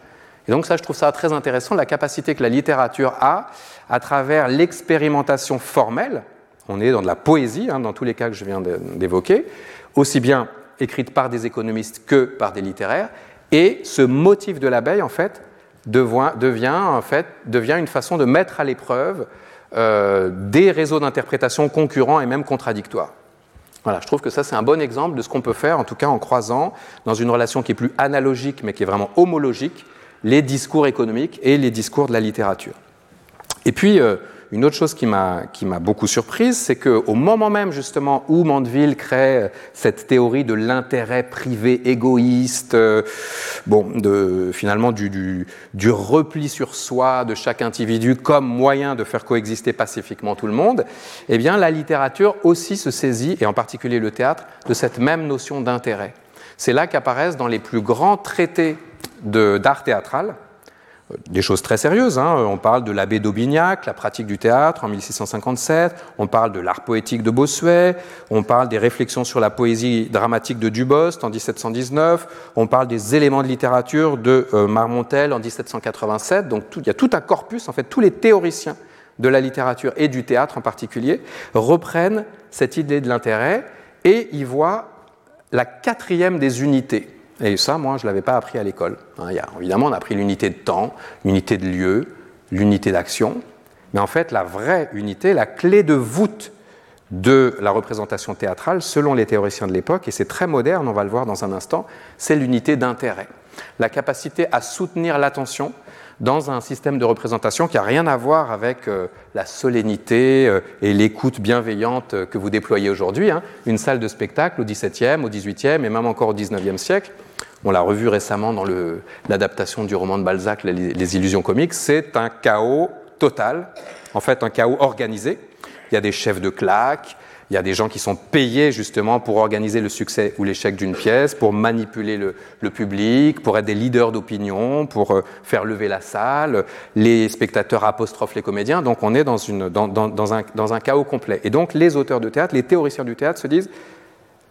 Et donc ça, je trouve ça très intéressant, la capacité que la littérature a à travers l'expérimentation formelle, on est dans de la poésie, hein, dans tous les cas que je viens d'évoquer, aussi bien écrite par des économistes que par des littéraires, et ce motif de l'abeille, en fait, devient, en fait, devient une façon de mettre à l'épreuve euh, des réseaux d'interprétation concurrents et même contradictoires. Voilà, je trouve que ça c'est un bon exemple de ce qu'on peut faire, en tout cas en croisant dans une relation qui est plus analogique mais qui est vraiment homologique, les discours économiques et les discours de la littérature. Et puis, euh, une autre chose qui m'a beaucoup surprise, c'est qu'au moment même justement où Mandeville crée cette théorie de l'intérêt privé égoïste, euh, bon, de, finalement du, du, du, repli sur soi de chaque individu comme moyen de faire coexister pacifiquement tout le monde, eh bien la littérature aussi se saisit, et en particulier le théâtre, de cette même notion d'intérêt. C'est là qu'apparaissent dans les plus grands traités d'art théâtral, des choses très sérieuses. Hein. On parle de l'abbé d'Aubignac, la pratique du théâtre en 1657, on parle de l'art poétique de Bossuet, on parle des réflexions sur la poésie dramatique de Dubost en 1719, on parle des éléments de littérature de euh, Marmontel en 1787. Donc il y a tout un corpus, en fait, tous les théoriciens de la littérature et du théâtre en particulier reprennent cette idée de l'intérêt et y voient la quatrième des unités et ça, moi, je ne l'avais pas appris à l'école. Hein, évidemment, on a appris l'unité de temps, l'unité de lieu, l'unité d'action. Mais en fait, la vraie unité, la clé de voûte de la représentation théâtrale, selon les théoriciens de l'époque, et c'est très moderne, on va le voir dans un instant, c'est l'unité d'intérêt. La capacité à soutenir l'attention dans un système de représentation qui n'a rien à voir avec euh, la solennité euh, et l'écoute bienveillante que vous déployez aujourd'hui. Hein. Une salle de spectacle au XVIIe, au XVIIIe et même encore au XIXe siècle, on l'a revu récemment dans l'adaptation du roman de Balzac, les, illusions comiques, c'est un chaos total, en fait un chaos organisé. Il y a des chefs de claque, il y a des gens qui sont payés justement pour organiser le succès ou l'échec d'une pièce, pour manipuler le, public, pour être des leaders d'opinion, pour euh, faire lever la salle. Les spectateurs apostrophent les comédiens. Donc on est dans, un chaos complet. Et donc les auteurs de théâtre, les théoriciens du théâtre se disent,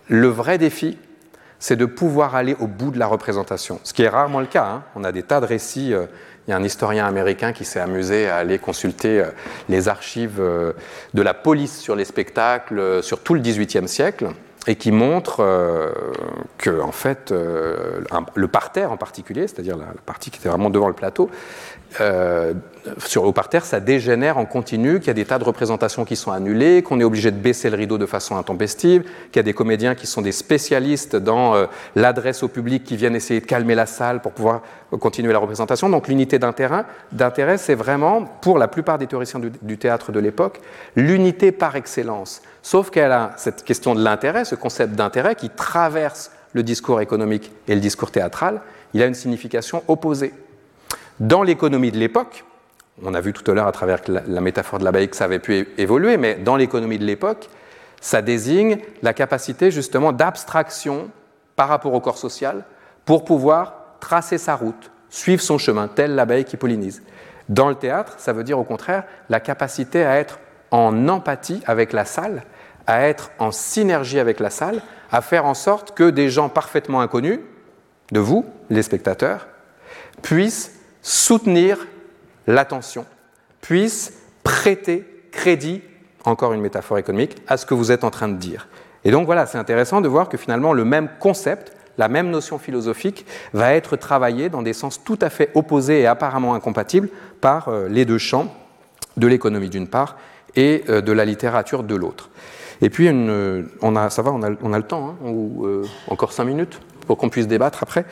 le vrai défi, c'est de pouvoir aller au bout de la représentation. Ce qui est rarement le cas. Hein. On a des tas de récits. Euh, il y a un historien américain qui s'est amusé à aller consulter euh, les archives euh, de la police sur les spectacles euh, sur tout le XVIIIe siècle et qui montre que en fait le parterre en particulier, c'est-à-dire la, partie qui était vraiment devant le plateau, euh, sur, au parterre, ça dégénère en continu, qu'il y a des tas de représentations qui sont annulées, qu'on est obligé de baisser le rideau de façon intempestive, qu'il y a des comédiens qui sont des spécialistes dans euh, l'adresse au public qui viennent essayer de calmer la salle pour pouvoir continuer la représentation. Donc l'unité d'intérêt, c'est vraiment, pour la plupart des théoriciens du théâtre de l'époque, l'unité par excellence. Sauf qu'elle a cette question de l'intérêt, ce concept d'intérêt qui traverse le discours économique et le discours théâtral, il a une signification opposée. Dans l'économie de l'époque, on a vu tout à l'heure à travers la, métaphore de l'abeille que ça avait pu évoluer, mais dans l'économie de l'époque, ça désigne la capacité justement d'abstraction par rapport au corps social pour pouvoir tracer sa route, suivre son chemin, telle l'abeille qui pollinise. Dans le théâtre, ça veut dire au contraire la capacité à être en empathie avec la salle, à être en synergie avec la salle, à faire en sorte que des gens parfaitement inconnus de vous, les spectateurs, puissent soutenir l'attention, puisse prêter crédit, encore une métaphore économique, à ce que vous êtes en train de dire. Et donc voilà, c'est intéressant de voir que finalement le même concept, la même notion philosophique va être travaillée dans des sens tout à fait opposés et apparemment incompatibles par euh, les deux champs de l'économie d'une part et euh, de la littérature de l'autre. Et puis, on a, ça va, on a, le temps, hein, ou, euh, encore cinq minutes pour qu'on puisse débattre après.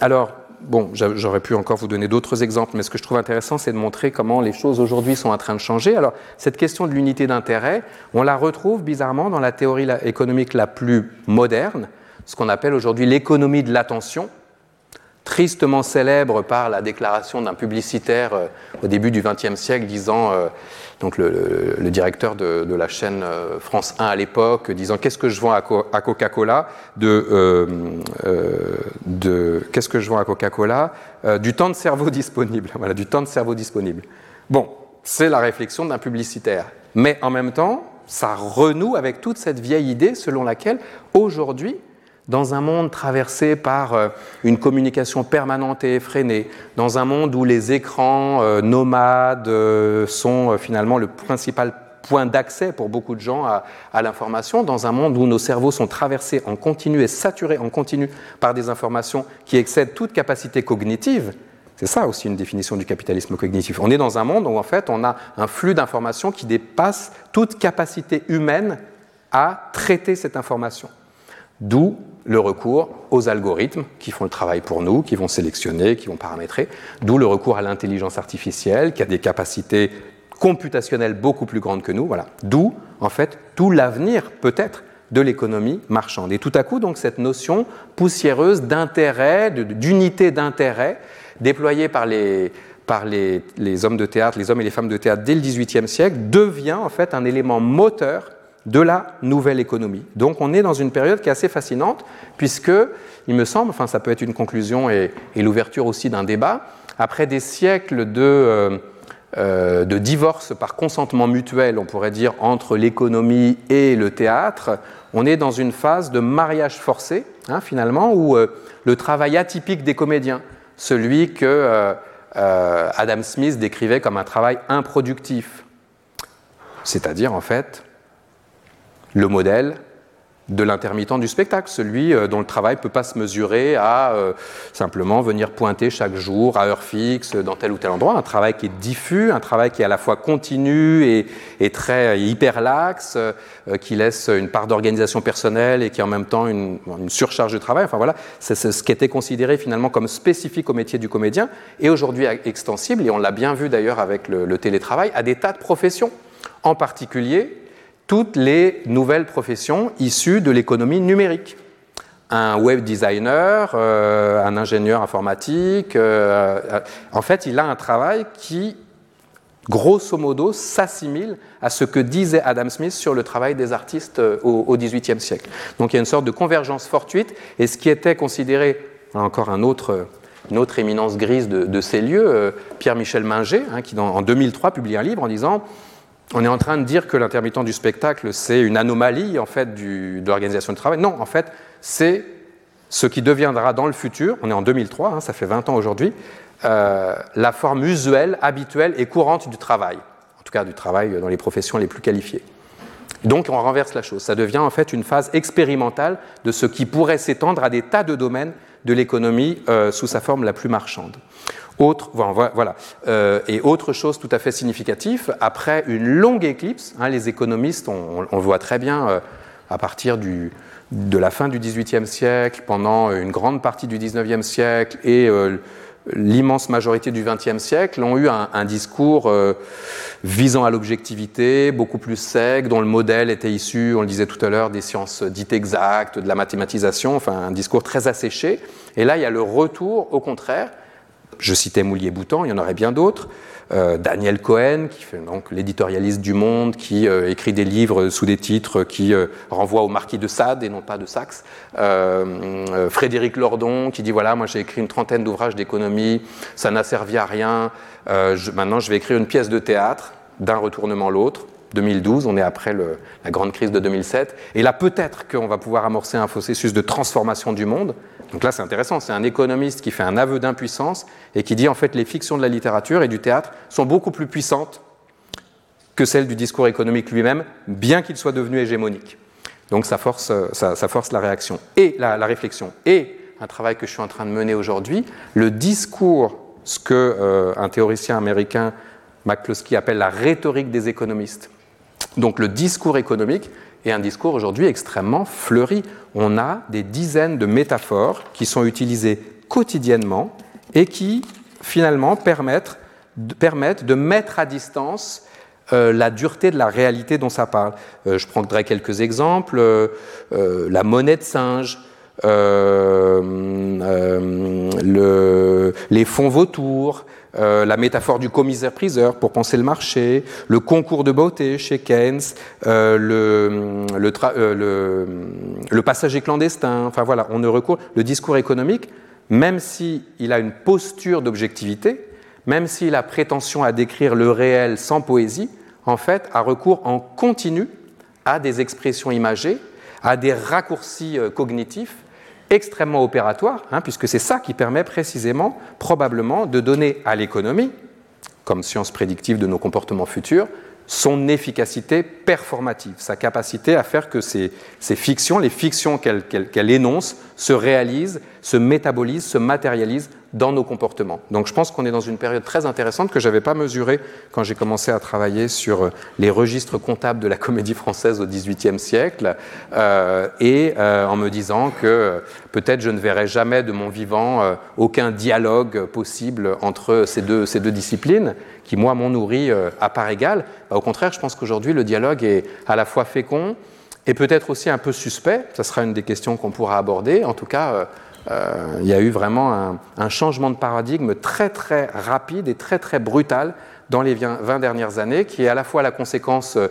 alors, bon, j'aurais pu encore vous donner d'autres exemples, mais ce que je trouve intéressant, c'est de montrer comment les choses aujourd'hui sont en train de changer. Alors, cette question de l'unité d'intérêt, on la retrouve bizarrement dans la théorie économique la plus moderne, ce qu'on appelle aujourd'hui l'économie de l'attention, tristement célèbre par la déclaration d'un publicitaire euh, au début du XXe siècle disant euh, donc le, directeur de, la chaîne euh, France 1 à l'époque, disant qu'est-ce que je vends à, Coca-Cola de, euh, euh, de qu'est-ce que je vends à Coca-Cola du temps de cerveau disponible. Voilà, du temps de cerveau disponible. Bon, c'est la réflexion d'un publicitaire, mais en même temps, ça renoue avec toute cette vieille idée selon laquelle aujourd'hui dans un monde traversé par euh, une communication permanente et effrénée, dans un monde où les écrans euh, nomades euh, sont finalement le principal point d'accès pour beaucoup de gens à, l'information, dans un monde où nos cerveaux sont traversés en continu et saturés en continu par des informations qui excèdent toute capacité cognitive, c'est ça aussi une définition du capitalisme cognitif. On est dans un monde où en fait on a un flux d'informations qui dépasse toute capacité humaine à traiter cette information. D'où le recours aux algorithmes qui font le travail pour nous, qui vont sélectionner, qui vont paramétrer, d'où le recours à l'intelligence artificielle qui a des capacités computationnelles beaucoup plus grandes que nous, voilà. D'où en fait tout l'avenir peut-être de l'économie marchande. Et tout à coup donc cette notion poussiéreuse d'intérêt, d'unité d'intérêt déployée par les hommes de théâtre, les hommes et les femmes de théâtre dès le XVIIIe siècle, devient en fait un élément moteur de la nouvelle économie. Donc on est dans une période qui est assez fascinante, puisque, il me semble, enfin ça peut être une conclusion et, l'ouverture aussi d'un débat, après des siècles de, euh, euh, de divorce par consentement mutuel, on pourrait dire, entre l'économie et le théâtre, on est dans une phase de mariage forcé, hein, finalement, où euh, le travail atypique des comédiens, celui que Adam Smith décrivait comme un travail improductif, c'est-à-dire en fait le modèle de l'intermittent du spectacle, celui euh, dont le travail ne peut pas se mesurer à euh, simplement venir pointer chaque jour à heure fixe dans tel ou tel endroit, un travail qui est diffus, un travail qui est à la fois continu et, très hyperlaxe, euh, qui laisse une part d'organisation personnelle et qui en même temps une, surcharge de travail. Enfin voilà, c'est ce qui était considéré finalement comme spécifique au métier du comédien et aujourd'hui extensible, et on l'a bien vu d'ailleurs avec le télétravail, à des tas de professions, en particulier toutes les nouvelles professions issues de l'économie numérique. un web designer, un ingénieur informatique. en fait, il a un travail qui grosso modo, s'assimile à ce que disait Adam Smith sur le travail des artistes euh, au XVIIIe siècle. Donc il y a une sorte de convergence fortuite, et ce qui était considéré, encore une autre éminence grise de, ces lieux, euh, Pierre-Michel Minger, hein, qui en 2003 publie un livre en disant on est en train de dire que l'intermittent du spectacle, c'est une anomalie en fait de l'organisation du travail. Non, en fait, c'est ce qui deviendra dans le futur, on est en 2003, hein, ça fait 20 ans aujourd'hui, euh, la forme usuelle, habituelle et courante du travail, en tout cas du travail dans les professions les plus qualifiées. Donc on renverse la chose, ça devient en fait une phase expérimentale de ce qui pourrait s'étendre à des tas de domaines de l'économie euh, sous sa forme la plus marchande. Autre, voilà, euh, et autre chose tout à fait significative, après une longue éclipse, hein, les économistes, on, le voit très bien à partir du, de la fin du XVIIIe siècle, pendant une grande partie du XIXe siècle et l'immense majorité du XXe siècle ont eu un, discours euh, visant à l'objectivité, beaucoup plus sec, dont le modèle était issu, on le disait tout à l'heure, des sciences dites exactes, de la mathématisation, enfin un discours très asséché. Et là, il y a le retour, au contraire, je citais Moulier-Boutan, il y en aurait bien d'autres, euh, Daniel Cohen, qui fait donc l'éditorialiste du Monde, qui euh, écrit des livres sous des titres qui euh, renvoient au marquis de Sade et non pas de Saxe. Frédéric Lordon, qui dit voilà, moi j'ai écrit une trentaine d'ouvrages d'économie, ça n'a servi à rien. maintenant, je vais écrire une pièce de théâtre d'un retournement l'autre. 2012, on est après la grande crise de 2007. Et là, peut-être qu'on va pouvoir amorcer un processus de transformation du monde. Donc là, c'est intéressant. C'est un économiste qui fait un aveu d'impuissance et qui dit en fait les fictions de la littérature et du théâtre sont beaucoup plus puissantes que celles du discours économique lui-même, bien qu'il soit devenu hégémonique. Donc ça force, ça, force la réaction et la, réflexion. Et un travail que je suis en train de mener aujourd'hui, le discours, ce que euh, un théoricien américain McCloskey appelle la rhétorique des économistes. Donc le discours économique est un discours aujourd'hui extrêmement fleuri. On a des dizaines de métaphores qui sont utilisées quotidiennement et qui finalement permettent, de mettre à distance euh, la dureté de la réalité dont ça parle. Euh, je prendrai quelques exemples. Euh, la monnaie de singe, les fonds vautours, euh, la métaphore du commissaire-priseur pour penser le marché, le concours de beauté chez Keynes, euh, euh, le, passager clandestin. Enfin voilà, on ne recourt. Le discours économique, même s'il a une posture d'objectivité, même s'il a prétention à décrire le réel sans poésie, en fait, a recours en continu à des expressions imagées, à des raccourcis cognitifs extrêmement opératoire, hein, puisque c'est ça qui permet précisément, probablement, de donner à l'économie, comme science prédictive de nos comportements futurs, son efficacité performative, sa capacité à faire que ces, fictions, les fictions qu'elle énonce, se réalisent, se métabolisent, se matérialisent dans nos comportements. Donc je pense qu'on est dans une période très intéressante que je n'avais pas mesurée quand j'ai commencé à travailler sur euh, les registres comptables de la comédie française au XVIIIe siècle, euh, et euh, en me disant que peut-être je ne verrai jamais de mon vivant aucun dialogue possible entre ces deux, ces deux disciplines, qui moi m'ont nourri à part égale. Bah, au contraire, je pense qu'aujourd'hui le dialogue est à la fois fécond, et peut-être aussi un peu suspect, ça sera une des questions qu'on pourra aborder, en tout cas euh, il y a eu vraiment un, changement de paradigme très très rapide et très très brutal dans les 20 dernières années, qui est à la fois la conséquence euh,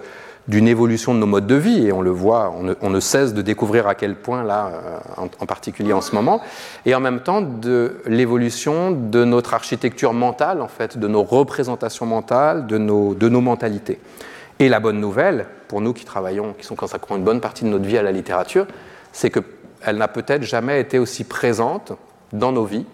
d'une évolution de nos modes de vie, et on le voit, on ne, cesse de découvrir à quel point là, euh, en, particulier en ce moment, et en même temps de l'évolution de notre architecture mentale, en fait, de nos représentations mentales, de nos, de nos mentalités. Et la bonne nouvelle, pour nous qui travaillons, qui consacrons une bonne partie de notre vie à la littérature, c'est que elle n'a peut-être jamais été aussi présente dans nos vies.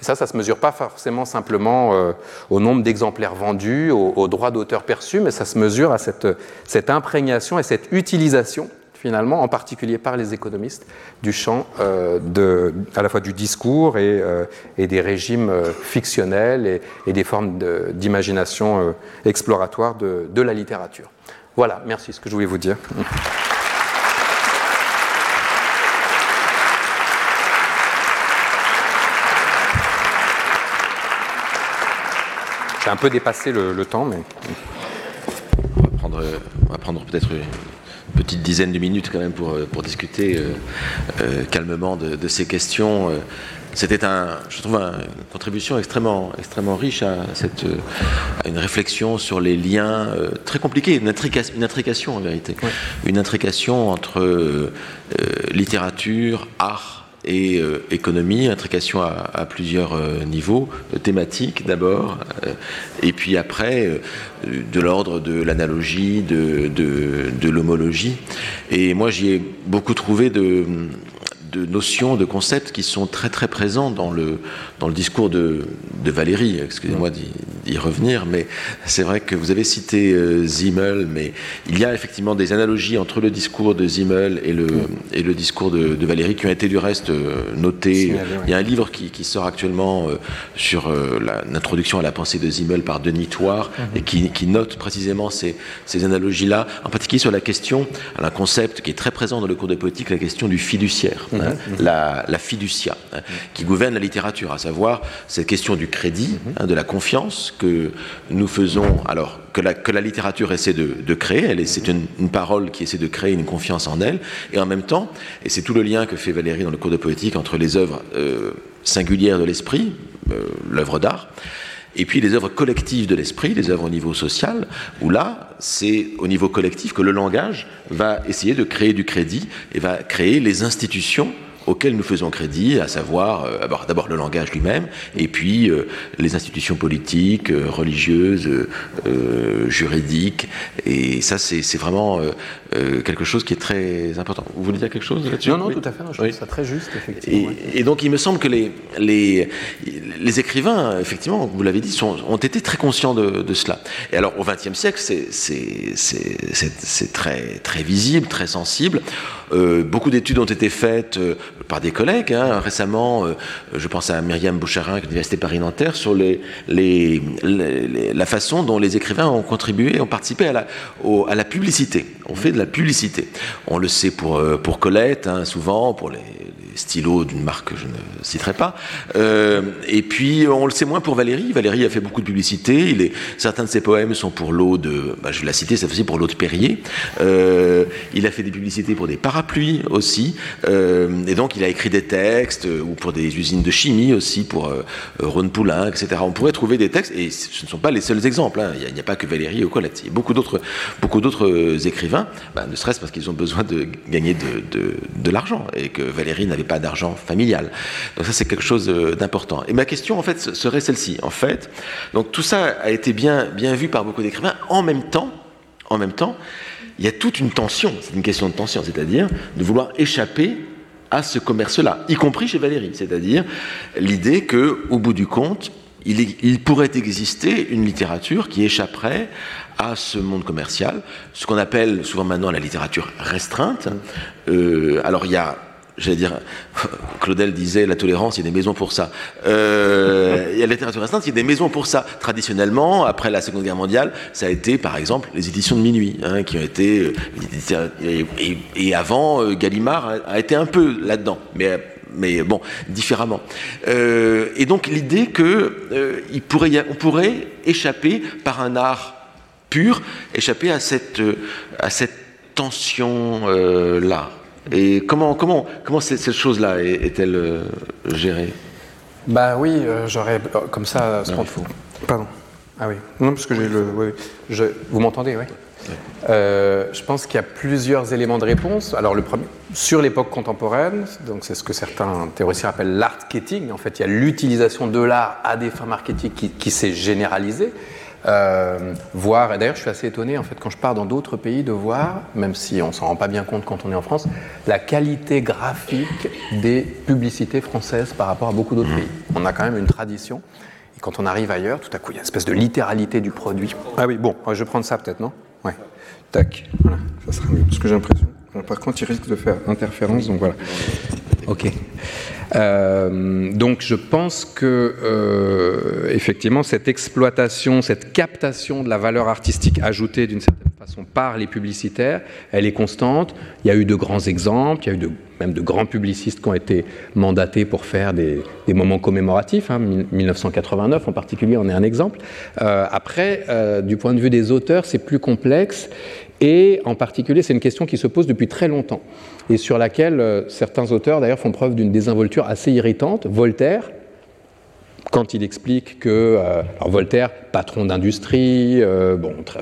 Et ça, ça ne se mesure pas forcément simplement euh, au nombre d'exemplaires vendus, au, droit d'auteur perçu, mais ça se mesure à cette, cette, imprégnation et cette utilisation, finalement, en particulier par les économistes, du champ euh, de, à la fois du discours et, euh, des régimes fictionnels et, et, des formes d'imagination exploratoire de, de la littérature. Voilà, merci, ce que je voulais vous dire. Un peu dépassé le, temps, mais. On va prendre, prendre peut-être petite dizaine de minutes quand même pour, pour discuter calmement de, de, ces questions. C'était un, je trouve, une contribution extrêmement, extrêmement riche à, cette, à une réflexion sur les liens très compliqués, une, une intrication en vérité, une intrication entre littérature, art, et euh, économie, intrication à, plusieurs euh, niveaux, euh, thématiques d'abord, et puis après de l'ordre de l'analogie, de l'homologie. Et moi j'y ai beaucoup trouvé de, de notions, de concepts qui sont très très présents dans le, dans le discours de, de Valérie. Excusez-moi d'y revenir, mais c'est vrai que vous avez cité euh, Zimmel, mais il y a effectivement des analogies entre le discours de Zimmel et le, et le discours de, de, Valérie qui ont été du reste euh, notés. Il y a un livre qui, qui sort actuellement euh, sur euh, l'introduction à la pensée de Zimmel par Denis Toire mm -hmm. et qui, qui, note précisément ces, ces analogies-là, en particulier sur la question, un concept qui est très présent dans le cours de politique, la question du fiduciaire. Mm -hmm hein, la, la, fiducia, hein, qui gouverne la littérature, à savoir cette question du crédit, hein, de la confiance que nous faisons, alors que la, que la littérature essaie de, de créer, c'est une, une, parole qui essaie de créer une confiance en elle, et en même temps, et c'est tout le lien que fait Valérie dans le cours de poétique entre les œuvres euh, singulières de l'esprit, euh, l'œuvre d'art, et puis les œuvres collectives de l'esprit, les œuvres au niveau social, où là, c'est au niveau collectif que le langage va essayer de créer du crédit et va créer les institutions auxquelles nous faisons crédit, à savoir euh, d'abord le langage lui-même, et puis euh, les institutions politiques, euh, religieuses, juridiques. Et ça, c'est vraiment euh, quelque chose qui est très important. Vous voulez dire quelque chose là-dessus? Non, non, oui. tout à fait. Non, je oui. trouve ça très juste, effectivement. Et, et, donc, il me semble que les, les, les écrivains, effectivement, vous l'avez dit, sont, ont été très conscients de, de cela. Et alors, au XXe siècle, c'est très, très visible, très sensible. Euh, beaucoup d'études ont été faites euh, par des collègues. Hein. Récemment, euh, je pense à Myriam Boucharin, de l'Université Paris-Nanterre, sur les, les, les, la façon dont les écrivains ont contribué, ont participé à la, au, à la publicité. On fait de la publicité. On le sait pour, pour Colette, hein, souvent, pour les stylos d'une marque que je ne citerai pas. Euh, et puis, on le sait moins pour Valérie. Valérie a fait beaucoup de publicité. Certains de ses poèmes sont pour l'eau de, bah, je vais la citer cette fois-ci, pour l'eau de Perrier. Euh, il a fait des publicités pour des parapluies aussi. Euh, et donc, il a écrit des textes, ou pour des usines de chimie aussi, pour Rhône Poulain, etc. On pourrait trouver des textes, et ce ne sont pas les seuls exemples. Hein. Il n'y a, pas que Valérie ou Colette. Il y a beaucoup d'autres, beaucoup d'autres écrivains, bah, ne serait-ce parce qu'ils ont besoin de gagner de, de, de l'argent, et que Valérie n'avait pas d'argent familial. Donc ça, c'est quelque chose d'important. Et ma question, en fait, serait celle-ci. En fait, donc tout ça a été bien, bien vu par beaucoup d'écrivains. En même temps, en même temps, il y a toute une tension. C'est une question de tension, c'est-à-dire de vouloir échapper à ce commerce-là, y compris chez Valérie. C'est-à-dire l'idée que, au bout du compte, il, pourrait exister une littérature qui échapperait à ce monde commercial, ce qu'on appelle souvent maintenant la littérature restreinte. Euh, alors il y a j'allais dire, Claudel disait la tolérance, il y a des maisons pour ça. Euh, il y a la littérature restreinte, il y a des maisons pour ça. Traditionnellement, après la Seconde Guerre mondiale, ça a été, par exemple, les éditions de minuit, hein, qui ont été, et, et, et avant, euh, Gallimard a, été un peu là-dedans, mais mais bon, différemment. Euh, et donc l'idée que euh, pourrait, on pourrait échapper par un art pur, échapper à cette, à cette tension euh, là. Et comment, comment, comment cette chose-là est-elle euh, gérée? Bah oui, euh, j'aurais comme ça ce fou. Pardon. Ah oui. Non, parce que j'ai le. Oui, je, vous m'entendez, oui. Euh, je pense qu'il y a plusieurs éléments de réponse. Alors le premier, sur l'époque contemporaine, donc c'est ce que certains théoriciens appellent l'artketing. En fait, il y a l'utilisation de l'art à des fins marketing qui, qui s'est généralisée. Euh, voir, et d'ailleurs je suis assez étonné en fait quand je pars dans d'autres pays de voir, même si on s'en rend pas bien compte quand on est en France, la qualité graphique des publicités françaises par rapport à beaucoup d'autres pays. On a quand même une tradition. Et quand on arrive ailleurs, tout à coup il y a une espèce de littéralité du produit. Ah oui, bon, je vais prendre ça peut-être, non? Ouais. Tac, voilà, ça sera mieux. Parce que j'ai l'impression. Par contre, il risque de faire interférence, donc voilà. Ok. Euh, donc je pense que euh, effectivement cette exploitation, cette captation de la valeur artistique ajoutée d'une certaine façon par les publicitaires, elle est constante. Il y a eu de grands exemples, il y a eu même de grands publicistes qui ont été mandatés pour faire des, moments commémoratifs. Hein, 1989 en particulier en est un exemple. Euh, après, du point de vue des auteurs, c'est plus complexe Et en particulier, c'est une question qui se pose depuis très longtemps et sur laquelle euh, certains auteurs d'ailleurs font preuve d'une désinvolture assez irritante. Voltaire, quand il explique que euh, Voltaire, patron d'industrie, euh, bon, très,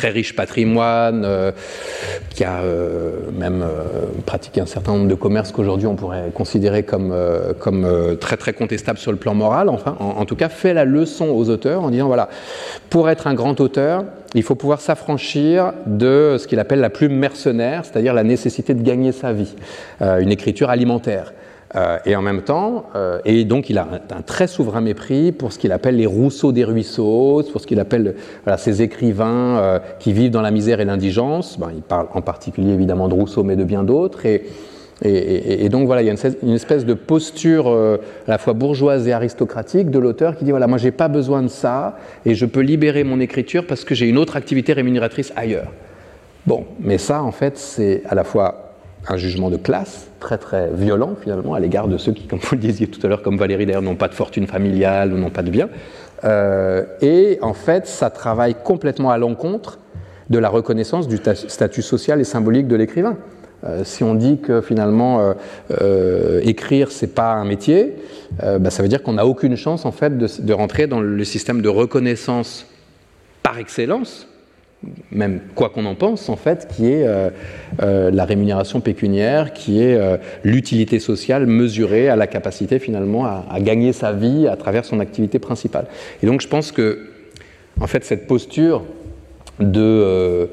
très riche patrimoine, euh, qui a euh, même euh, pratiqué un certain nombre de commerces qu'aujourd'hui on pourrait considérer comme, très très contestables sur le plan moral, enfin, en, en, tout cas, fait la leçon aux auteurs en disant voilà, pour être un grand auteur, il faut pouvoir s'affranchir de ce qu'il appelle la plume mercenaire, c'est-à-dire la nécessité de gagner sa vie, une écriture alimentaire. Euh, et en même temps, euh, et donc il a un, très souverain mépris pour ce qu'il appelle les Rousseau des ruisseaux, pour ce qu'il appelle ces écrivains euh, qui vivent dans la misère et l'indigence. Ben, il parle en particulier évidemment de Rousseau, mais de bien d'autres. Et, donc voilà, il y a une, une espèce de posture à la fois bourgeoise et aristocratique de l'auteur qui dit voilà, moi j'ai pas besoin de ça et je peux libérer mon écriture parce que j'ai une autre activité rémunératrice ailleurs. Bon, mais ça en fait c'est à la fois un jugement de classe très très violent finalement à l'égard de ceux qui, comme vous le disiez tout à l'heure, comme Valérie d'ailleurs, n'ont pas de fortune familiale ou n'ont pas de biens. Euh, et en fait, ça travaille complètement à l'encontre de la reconnaissance du statut social et symbolique de l'écrivain. Euh, si on dit que finalement euh, euh, écrire c'est pas un métier, bah, ça veut dire qu'on n'a aucune chance en fait de rentrer dans le système de reconnaissance par excellence même quoi qu'on en pense, en fait, qui est euh, euh, la rémunération pécuniaire, qui est euh, l'utilité sociale mesurée à la capacité finalement à, gagner sa vie à travers son activité principale. Et donc je pense que, en fait, cette posture de,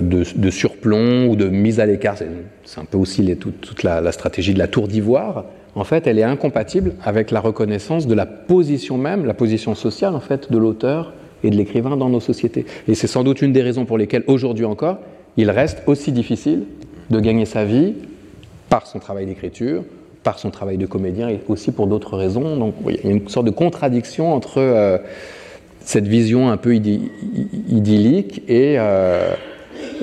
de, surplomb ou de mise à l'écart, c'est un peu aussi toute la, la, stratégie de la tour d'ivoire, en fait, elle est incompatible avec la reconnaissance de la position même, la position sociale, en fait, de l'auteur et de l'écrivain dans nos sociétés. Et c'est sans doute une des raisons pour lesquelles aujourd'hui encore, il reste aussi difficile de gagner sa vie par son travail d'écriture, par son travail de comédien et aussi pour d'autres raisons. Donc il y a une sorte de contradiction entre euh, cette vision un peu idyllique et euh,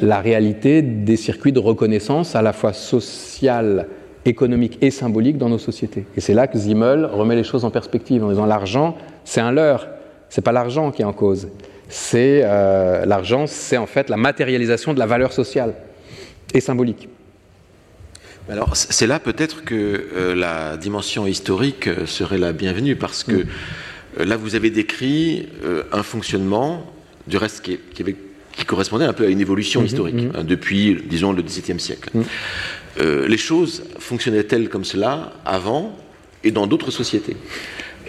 la réalité des circuits de reconnaissance à la fois sociale, économique et symbolique dans nos sociétés. Et c'est là que Zimmel remet les choses en perspective en disant l'argent, c'est un leurre c'est pas l'argent qui est en cause. C'est euh, l'argent, c'est en fait la matérialisation de la valeur sociale et symbolique. Alors c'est là peut-être que euh, la dimension historique euh, serait la bienvenue parce que mmh. là vous avez décrit euh, un fonctionnement du reste qui, qui, avait, qui, correspondait un peu à une évolution mmh, historique mmh. Hein, depuis disons le XVIIe siècle. les choses fonctionnaient-elles comme cela avant et dans d'autres sociétés?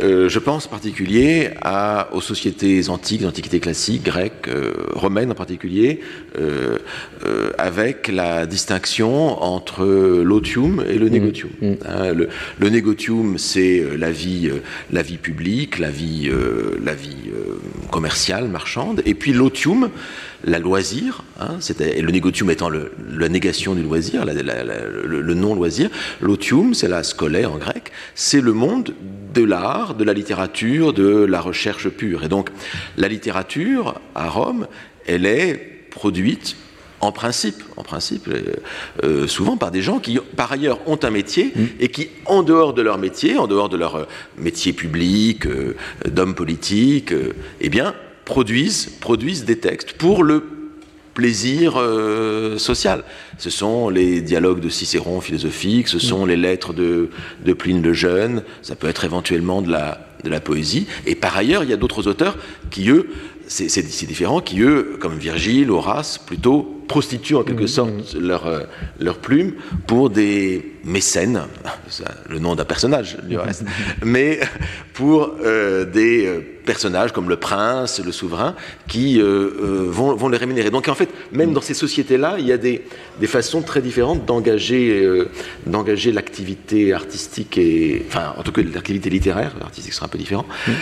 Euh, je pense en particulier à, aux sociétés antiques, l'Antiquité classique, grecque, euh, romaine en particulier, euh, euh avec la distinction entre l'otium et le mmh. négotium. Mmh. Hein, le, le, négotium, c'est la vie, la vie publique, la vie, la vie commerciale, marchande, et puis l'otium, la loisir, hein, et le négotium étant le, la négation du loisir, la, la, le, le non-loisir, l'otium, c'est la scolaire en grec, c'est le monde de l'art, de la littérature, de la recherche pure. Et donc la littérature à Rome, elle est produite en principe, en principe euh, euh, souvent par des gens qui, par ailleurs, ont un métier mmh. et qui, en dehors de leur métier, en dehors de leur euh, métier public, euh, d'homme politique, euh, eh bien, produisent, produisent des textes pour le plaisir euh, social. Ce sont les dialogues de Cicéron philosophiques, ce sont les lettres de, de Pline le Jeune, ça peut être éventuellement de la, de la poésie. Et par ailleurs, il y a d'autres auteurs qui, eux, c'est différent, qui, eux, comme Virgile, Horace, plutôt prostituent en quelque mmh, sorte leur, euh, leur plume pour des mécènes, le nom d'un personnage du reste, mais pour euh, des euh, personnages comme le prince, le souverain, qui euh, euh, vont, vont les rémunérer. Donc en fait, même dans ces sociétés-là, il y a des, des façons très différentes d'engager euh, d'engager l'activité artistique et enfin en tout cas l'activité littéraire, l'artistique sera un peu différent. Mmh.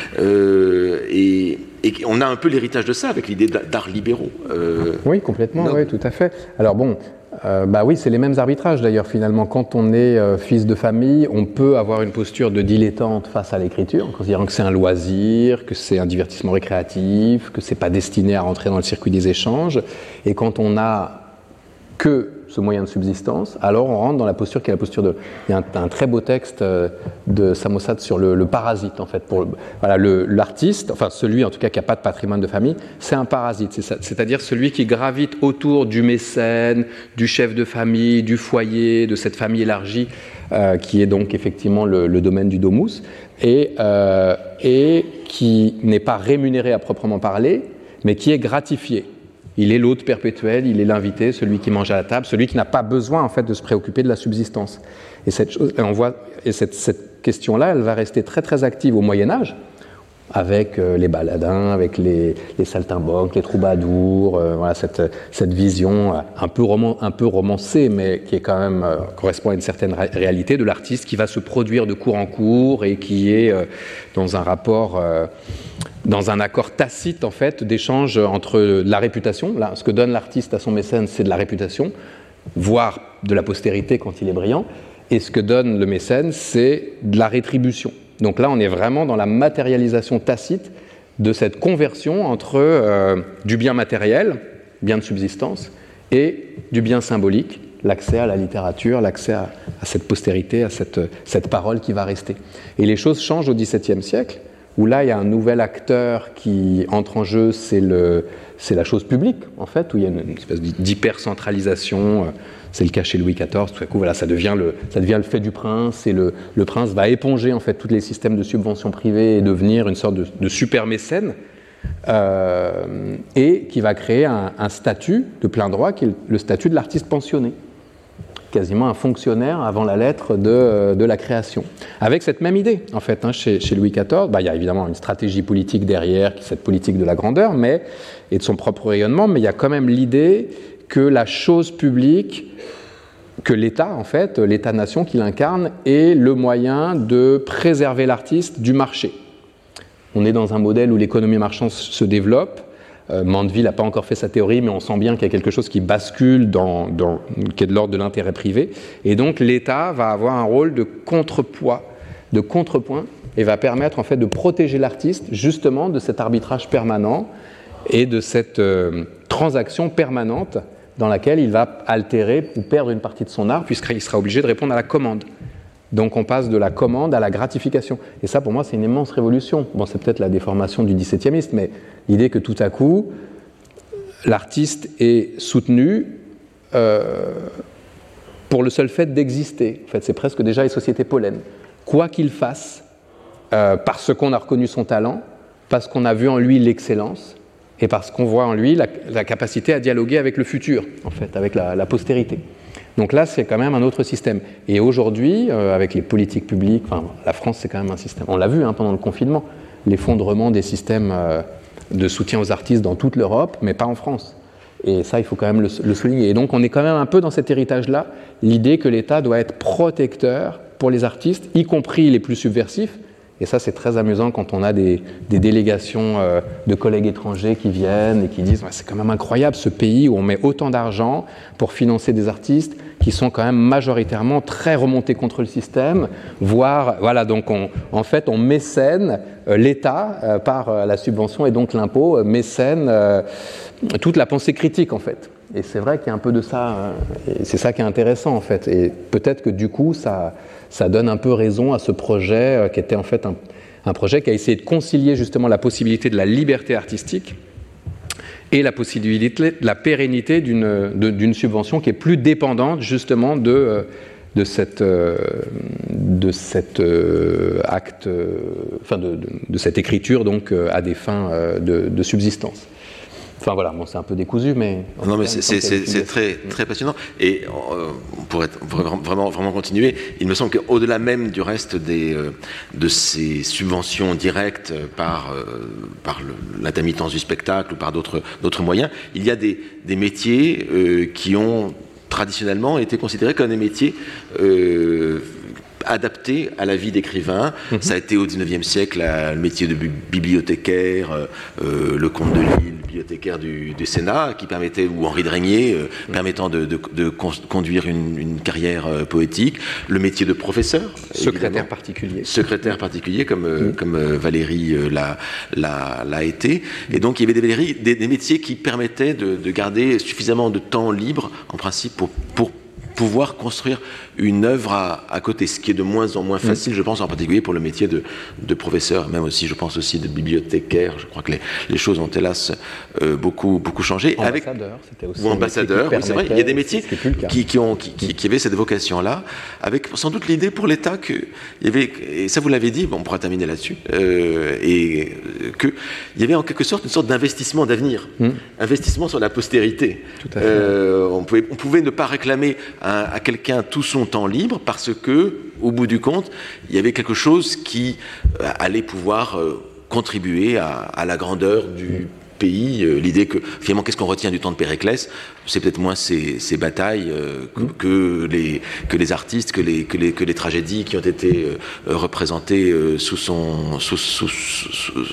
et, et on a un peu l'héritage de ça avec l'idée d'art libéraux. oui, complètement, tout à fait. Alors bon, euh, bah oui, c'est les mêmes arbitrages d'ailleurs finalement. Quand on est euh, fils de famille, on peut avoir une posture de dilettante face à l'écriture, en considérant que c'est un loisir, que c'est un divertissement récréatif, que c'est pas destiné à rentrer dans le circuit des échanges. Et quand on a que ce moyen de subsistance, alors on rentre dans la posture qui est la posture de. Il y a un, très beau texte euh, de Samosad sur le, parasite, en fait. Voilà, l'artiste, enfin celui en tout cas qui n'a pas de patrimoine de famille, c'est un parasite, c'est-à-dire celui qui gravite autour du mécène, du chef de famille, du foyer, de cette famille élargie, euh, qui est donc effectivement le, domaine du domus, et, euh, et qui n'est pas rémunéré à proprement parler, mais qui est gratifié. Il est l'hôte perpétuel, il est l'invité, celui qui mange à la table, celui qui n'a pas besoin en fait de se préoccuper de la subsistance. Et cette question-là, elle va rester très très active au Moyen Âge, avec euh, les baladins, avec les, les saltimbanques, les troubadours, euh, voilà, cette, cette, vision euh, un peu, romancée, mais qui est quand même, correspond à une certaine réalité de l'artiste qui va se produire de cours en cours et qui est dans un rapport, dans un accord tacite en fait d'échange entre la réputation, là, ce que donne l'artiste à son mécène, c'est de la réputation, voire de la postérité quand il est brillant, et ce que donne le mécène, c'est de la rétribution. Donc là, on est vraiment dans la matérialisation tacite de cette conversion entre euh, du bien matériel, bien de subsistance, et du bien symbolique, l'accès à la littérature, l'accès à, cette postérité, à cette, cette, parole qui va rester. Et les choses changent au XVIIe siècle, où là, il y a un nouvel acteur qui entre en jeu, c'est la chose publique, en fait, où il y a une, espèce d'hypercentralisation. Euh, c'est le cas chez Louis XIV. Tout à coup, voilà, ça devient le, fait du prince et le, prince va éponger en fait tous les systèmes de subvention privée et devenir une sorte de, super mécène. Euh, et qui va créer un, statut de plein droit qui est le statut de l'artiste pensionné quasiment un fonctionnaire avant la lettre de, de, la création. Avec cette même idée, en fait, hein, chez, chez, Louis XIV, bah, il y a évidemment une stratégie politique derrière, cette politique de la grandeur, mais, et de son propre rayonnement, mais il y a quand même l'idée que la chose publique, que l'État, en fait, l'État-nation qu'il incarne, est le moyen de préserver l'artiste du marché. On est dans un modèle où l'économie marchande se développe. Euh, Mandeville n'a pas encore fait sa théorie, mais on sent bien qu'il y a quelque chose qui bascule, dans, qui est de l'ordre de l'intérêt privé. Et donc l'État va avoir un rôle de contrepoids, de contrepoint, et va permettre en fait de protéger l'artiste justement de cet arbitrage permanent et de cette euh, transaction permanente dans laquelle il va altérer ou perdre une partie de son art, puisqu'il sera obligé de répondre à la commande. Donc on passe de la commande à la gratification. Et ça, pour moi, c'est une immense révolution. Bon, c'est peut-être la déformation du 17e, mais l'idée que tout à coup, l'artiste est soutenu euh, pour le seul fait d'exister. En fait, c'est presque déjà les sociétés pollen. Quoi qu'il fasse, euh, parce qu'on a reconnu son talent, parce qu'on a vu en lui l'excellence, et parce qu'on voit en lui la, capacité à dialoguer avec le futur, en fait, avec la, postérité. Donc là, c'est quand même un autre système. Et aujourd'hui, euh, avec les politiques publiques, enfin, la France, c'est quand même un système. On l'a vu hein, pendant le confinement, l'effondrement des systèmes euh, de soutien aux artistes dans toute l'Europe, mais pas en France. Et ça, il faut quand même le, le souligner. Et donc, on est quand même un peu dans cet héritage-là, l'idée que l'État doit être protecteur pour les artistes, y compris les plus subversifs, et ça, c'est très amusant quand on a des, délégations euh, de collègues étrangers qui viennent et qui disent c'est quand même incroyable ce pays où on met autant d'argent pour financer des artistes qui sont quand même majoritairement très remontés contre le système, voire, voilà, donc en fait, on mécène euh, l'État euh, par la subvention et donc l'impôt, mécène toute la pensée critique en fait. Et c'est vrai qu'il y a un peu de ça, et c'est ça qui est intéressant en fait. Et peut-être que du coup, ça, ça donne un peu raison à ce projet euh, qui était en fait un, projet qui a essayé de concilier justement la possibilité de la liberté artistique et la possibilité de la pérennité d'une subvention qui est plus dépendante justement de, euh, de, cette, euh, de cet acte, enfin de, de, cette écriture donc à des fins de subsistance. Enfin voilà, bon, c'est un peu décousu, mais. Non, mais c'est très, très passionnant. Et euh, on pourrait vraiment, vraiment continuer. Il me semble qu'au-delà même du reste des, euh, de ces subventions directes par, euh, par l'intermittence du spectacle ou par d'autres moyens, il y a des, des métiers qui ont traditionnellement été considérés comme des métiers adapté à la vie d'écrivain. Mhm. Ça a été au XIXe siècle le métier de bibliothécaire, euh, euh, le comte de Lille, bibliothécaire du, Sénat, qui permettait, ou Henri de Régnier, euh, mhm. permettant de, conduire une, carrière poétique. Le métier de professeur. Secrétaire particulier. Secrétaire particulier, comme, mhm. comme Valérie l'a été. Et donc, il y avait des, des, métiers qui permettaient de, garder suffisamment de temps libre, en principe, pour, pour pouvoir construire une œuvre à, côté, ce qui est de moins en moins mm. facile, je pense, en particulier pour le métier de, de, professeur, même aussi, je pense aussi de bibliothécaire. Je crois que les, les choses ont hélas euh, beaucoup, beaucoup changé. Ambassadeur, c'était aussi. Ou ambassadeur, oui, c'est vrai. Il y a des métiers qui, qui, ont, qui, qui, avaient cette vocation-là, avec sans doute l'idée pour l'État qu'il y avait, et ça vous l'avez dit, bon, on pourra terminer là-dessus, euh, et euh, qu'il y avait en quelque sorte une sorte d'investissement d'avenir, mm. investissement sur la postérité. Tout à fait. Euh, on, pouvait, on pouvait ne pas réclamer à, à quelqu'un tout son temps libre parce que, au bout du compte, il y avait quelque chose qui euh, allait pouvoir euh, contribuer à, à, la grandeur du pays. Euh, l'idée que, finalement, qu'est-ce qu'on retient du temps de Périclès? C'est peut-être moins ces, ces batailles euh, que, que, les, que les artistes, que les, que, les, que les tragédies qui ont été représentées sous, son, sous, sous, sous,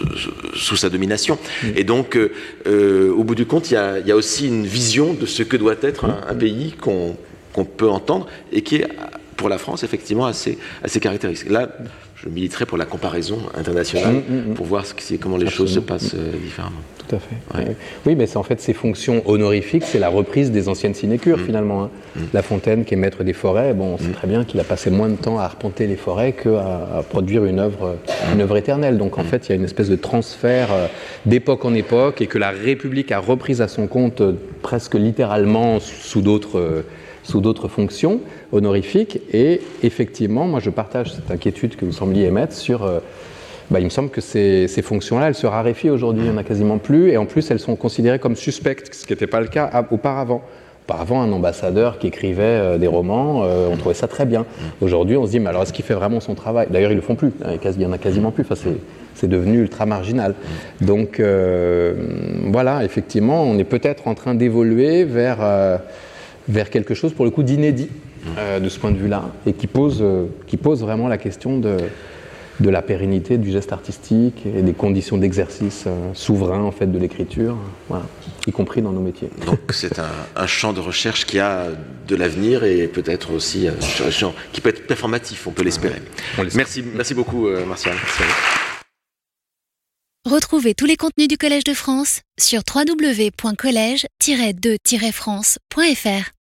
sous sa domination. Mmh. Et donc, au bout du compte, il y, a, y, a, aussi une vision de ce que doit être un, un pays qu'on qu'on peut entendre et qui est pour la France effectivement assez, assez caractéristique. Là, je militerai pour la comparaison internationale mmh, mmh, mmh. pour voir ce, comment les Absolument. choses se passent euh, différemment. Tout à fait. Ouais. Oui, mais c'est en fait ces fonctions honorifiques, c'est la reprise des anciennes sinécures finalement. Hein. La Fontaine, qui est maître des forêts, bon, on sait très bien qu'il a passé moins de temps à arpenter les forêts qu'à à produire une œuvre, une œuvre éternelle. Donc en fait, il y a une espèce de transfert euh, d'époque en époque et que la République a reprise à son compte euh, presque littéralement sous d'autres sous d'autres fonctions honorifiques. Et effectivement, moi je partage cette inquiétude que vous sembliez émettre sur... Euh, bah, il me semble que ces, fonctions-là, elles se raréfient aujourd'hui, il n'y en a quasiment plus, et en plus elles sont considérées comme suspectes, ce qui n'était pas le cas auparavant. Auparavant, un ambassadeur qui écrivait euh, des romans, euh, on trouvait ça très bien. Aujourd'hui, on se dit, mais alors est-ce qu'il fait vraiment son travail? D'ailleurs, ils le font plus, il n'y en a quasiment plus, enfin, c'est devenu ultra marginal. Donc voilà, effectivement, on est peut-être en train d'évoluer vers vers quelque chose pour le coup d'inédit euh, de ce point de vue-là et qui pose, euh, qui pose vraiment la question de, de la pérennité du geste artistique et des conditions d'exercice euh, souverain en fait de l'écriture, voilà, y compris dans nos métiers. Donc c'est un, un, champ de recherche qui a de l'avenir et peut-être aussi un champ qui peut être performatif, on peut l'espérer. Merci, merci beaucoup euh, Martial. Merci Retrouvez tous les contenus du Collège de France sur www.colège-2-france.fr.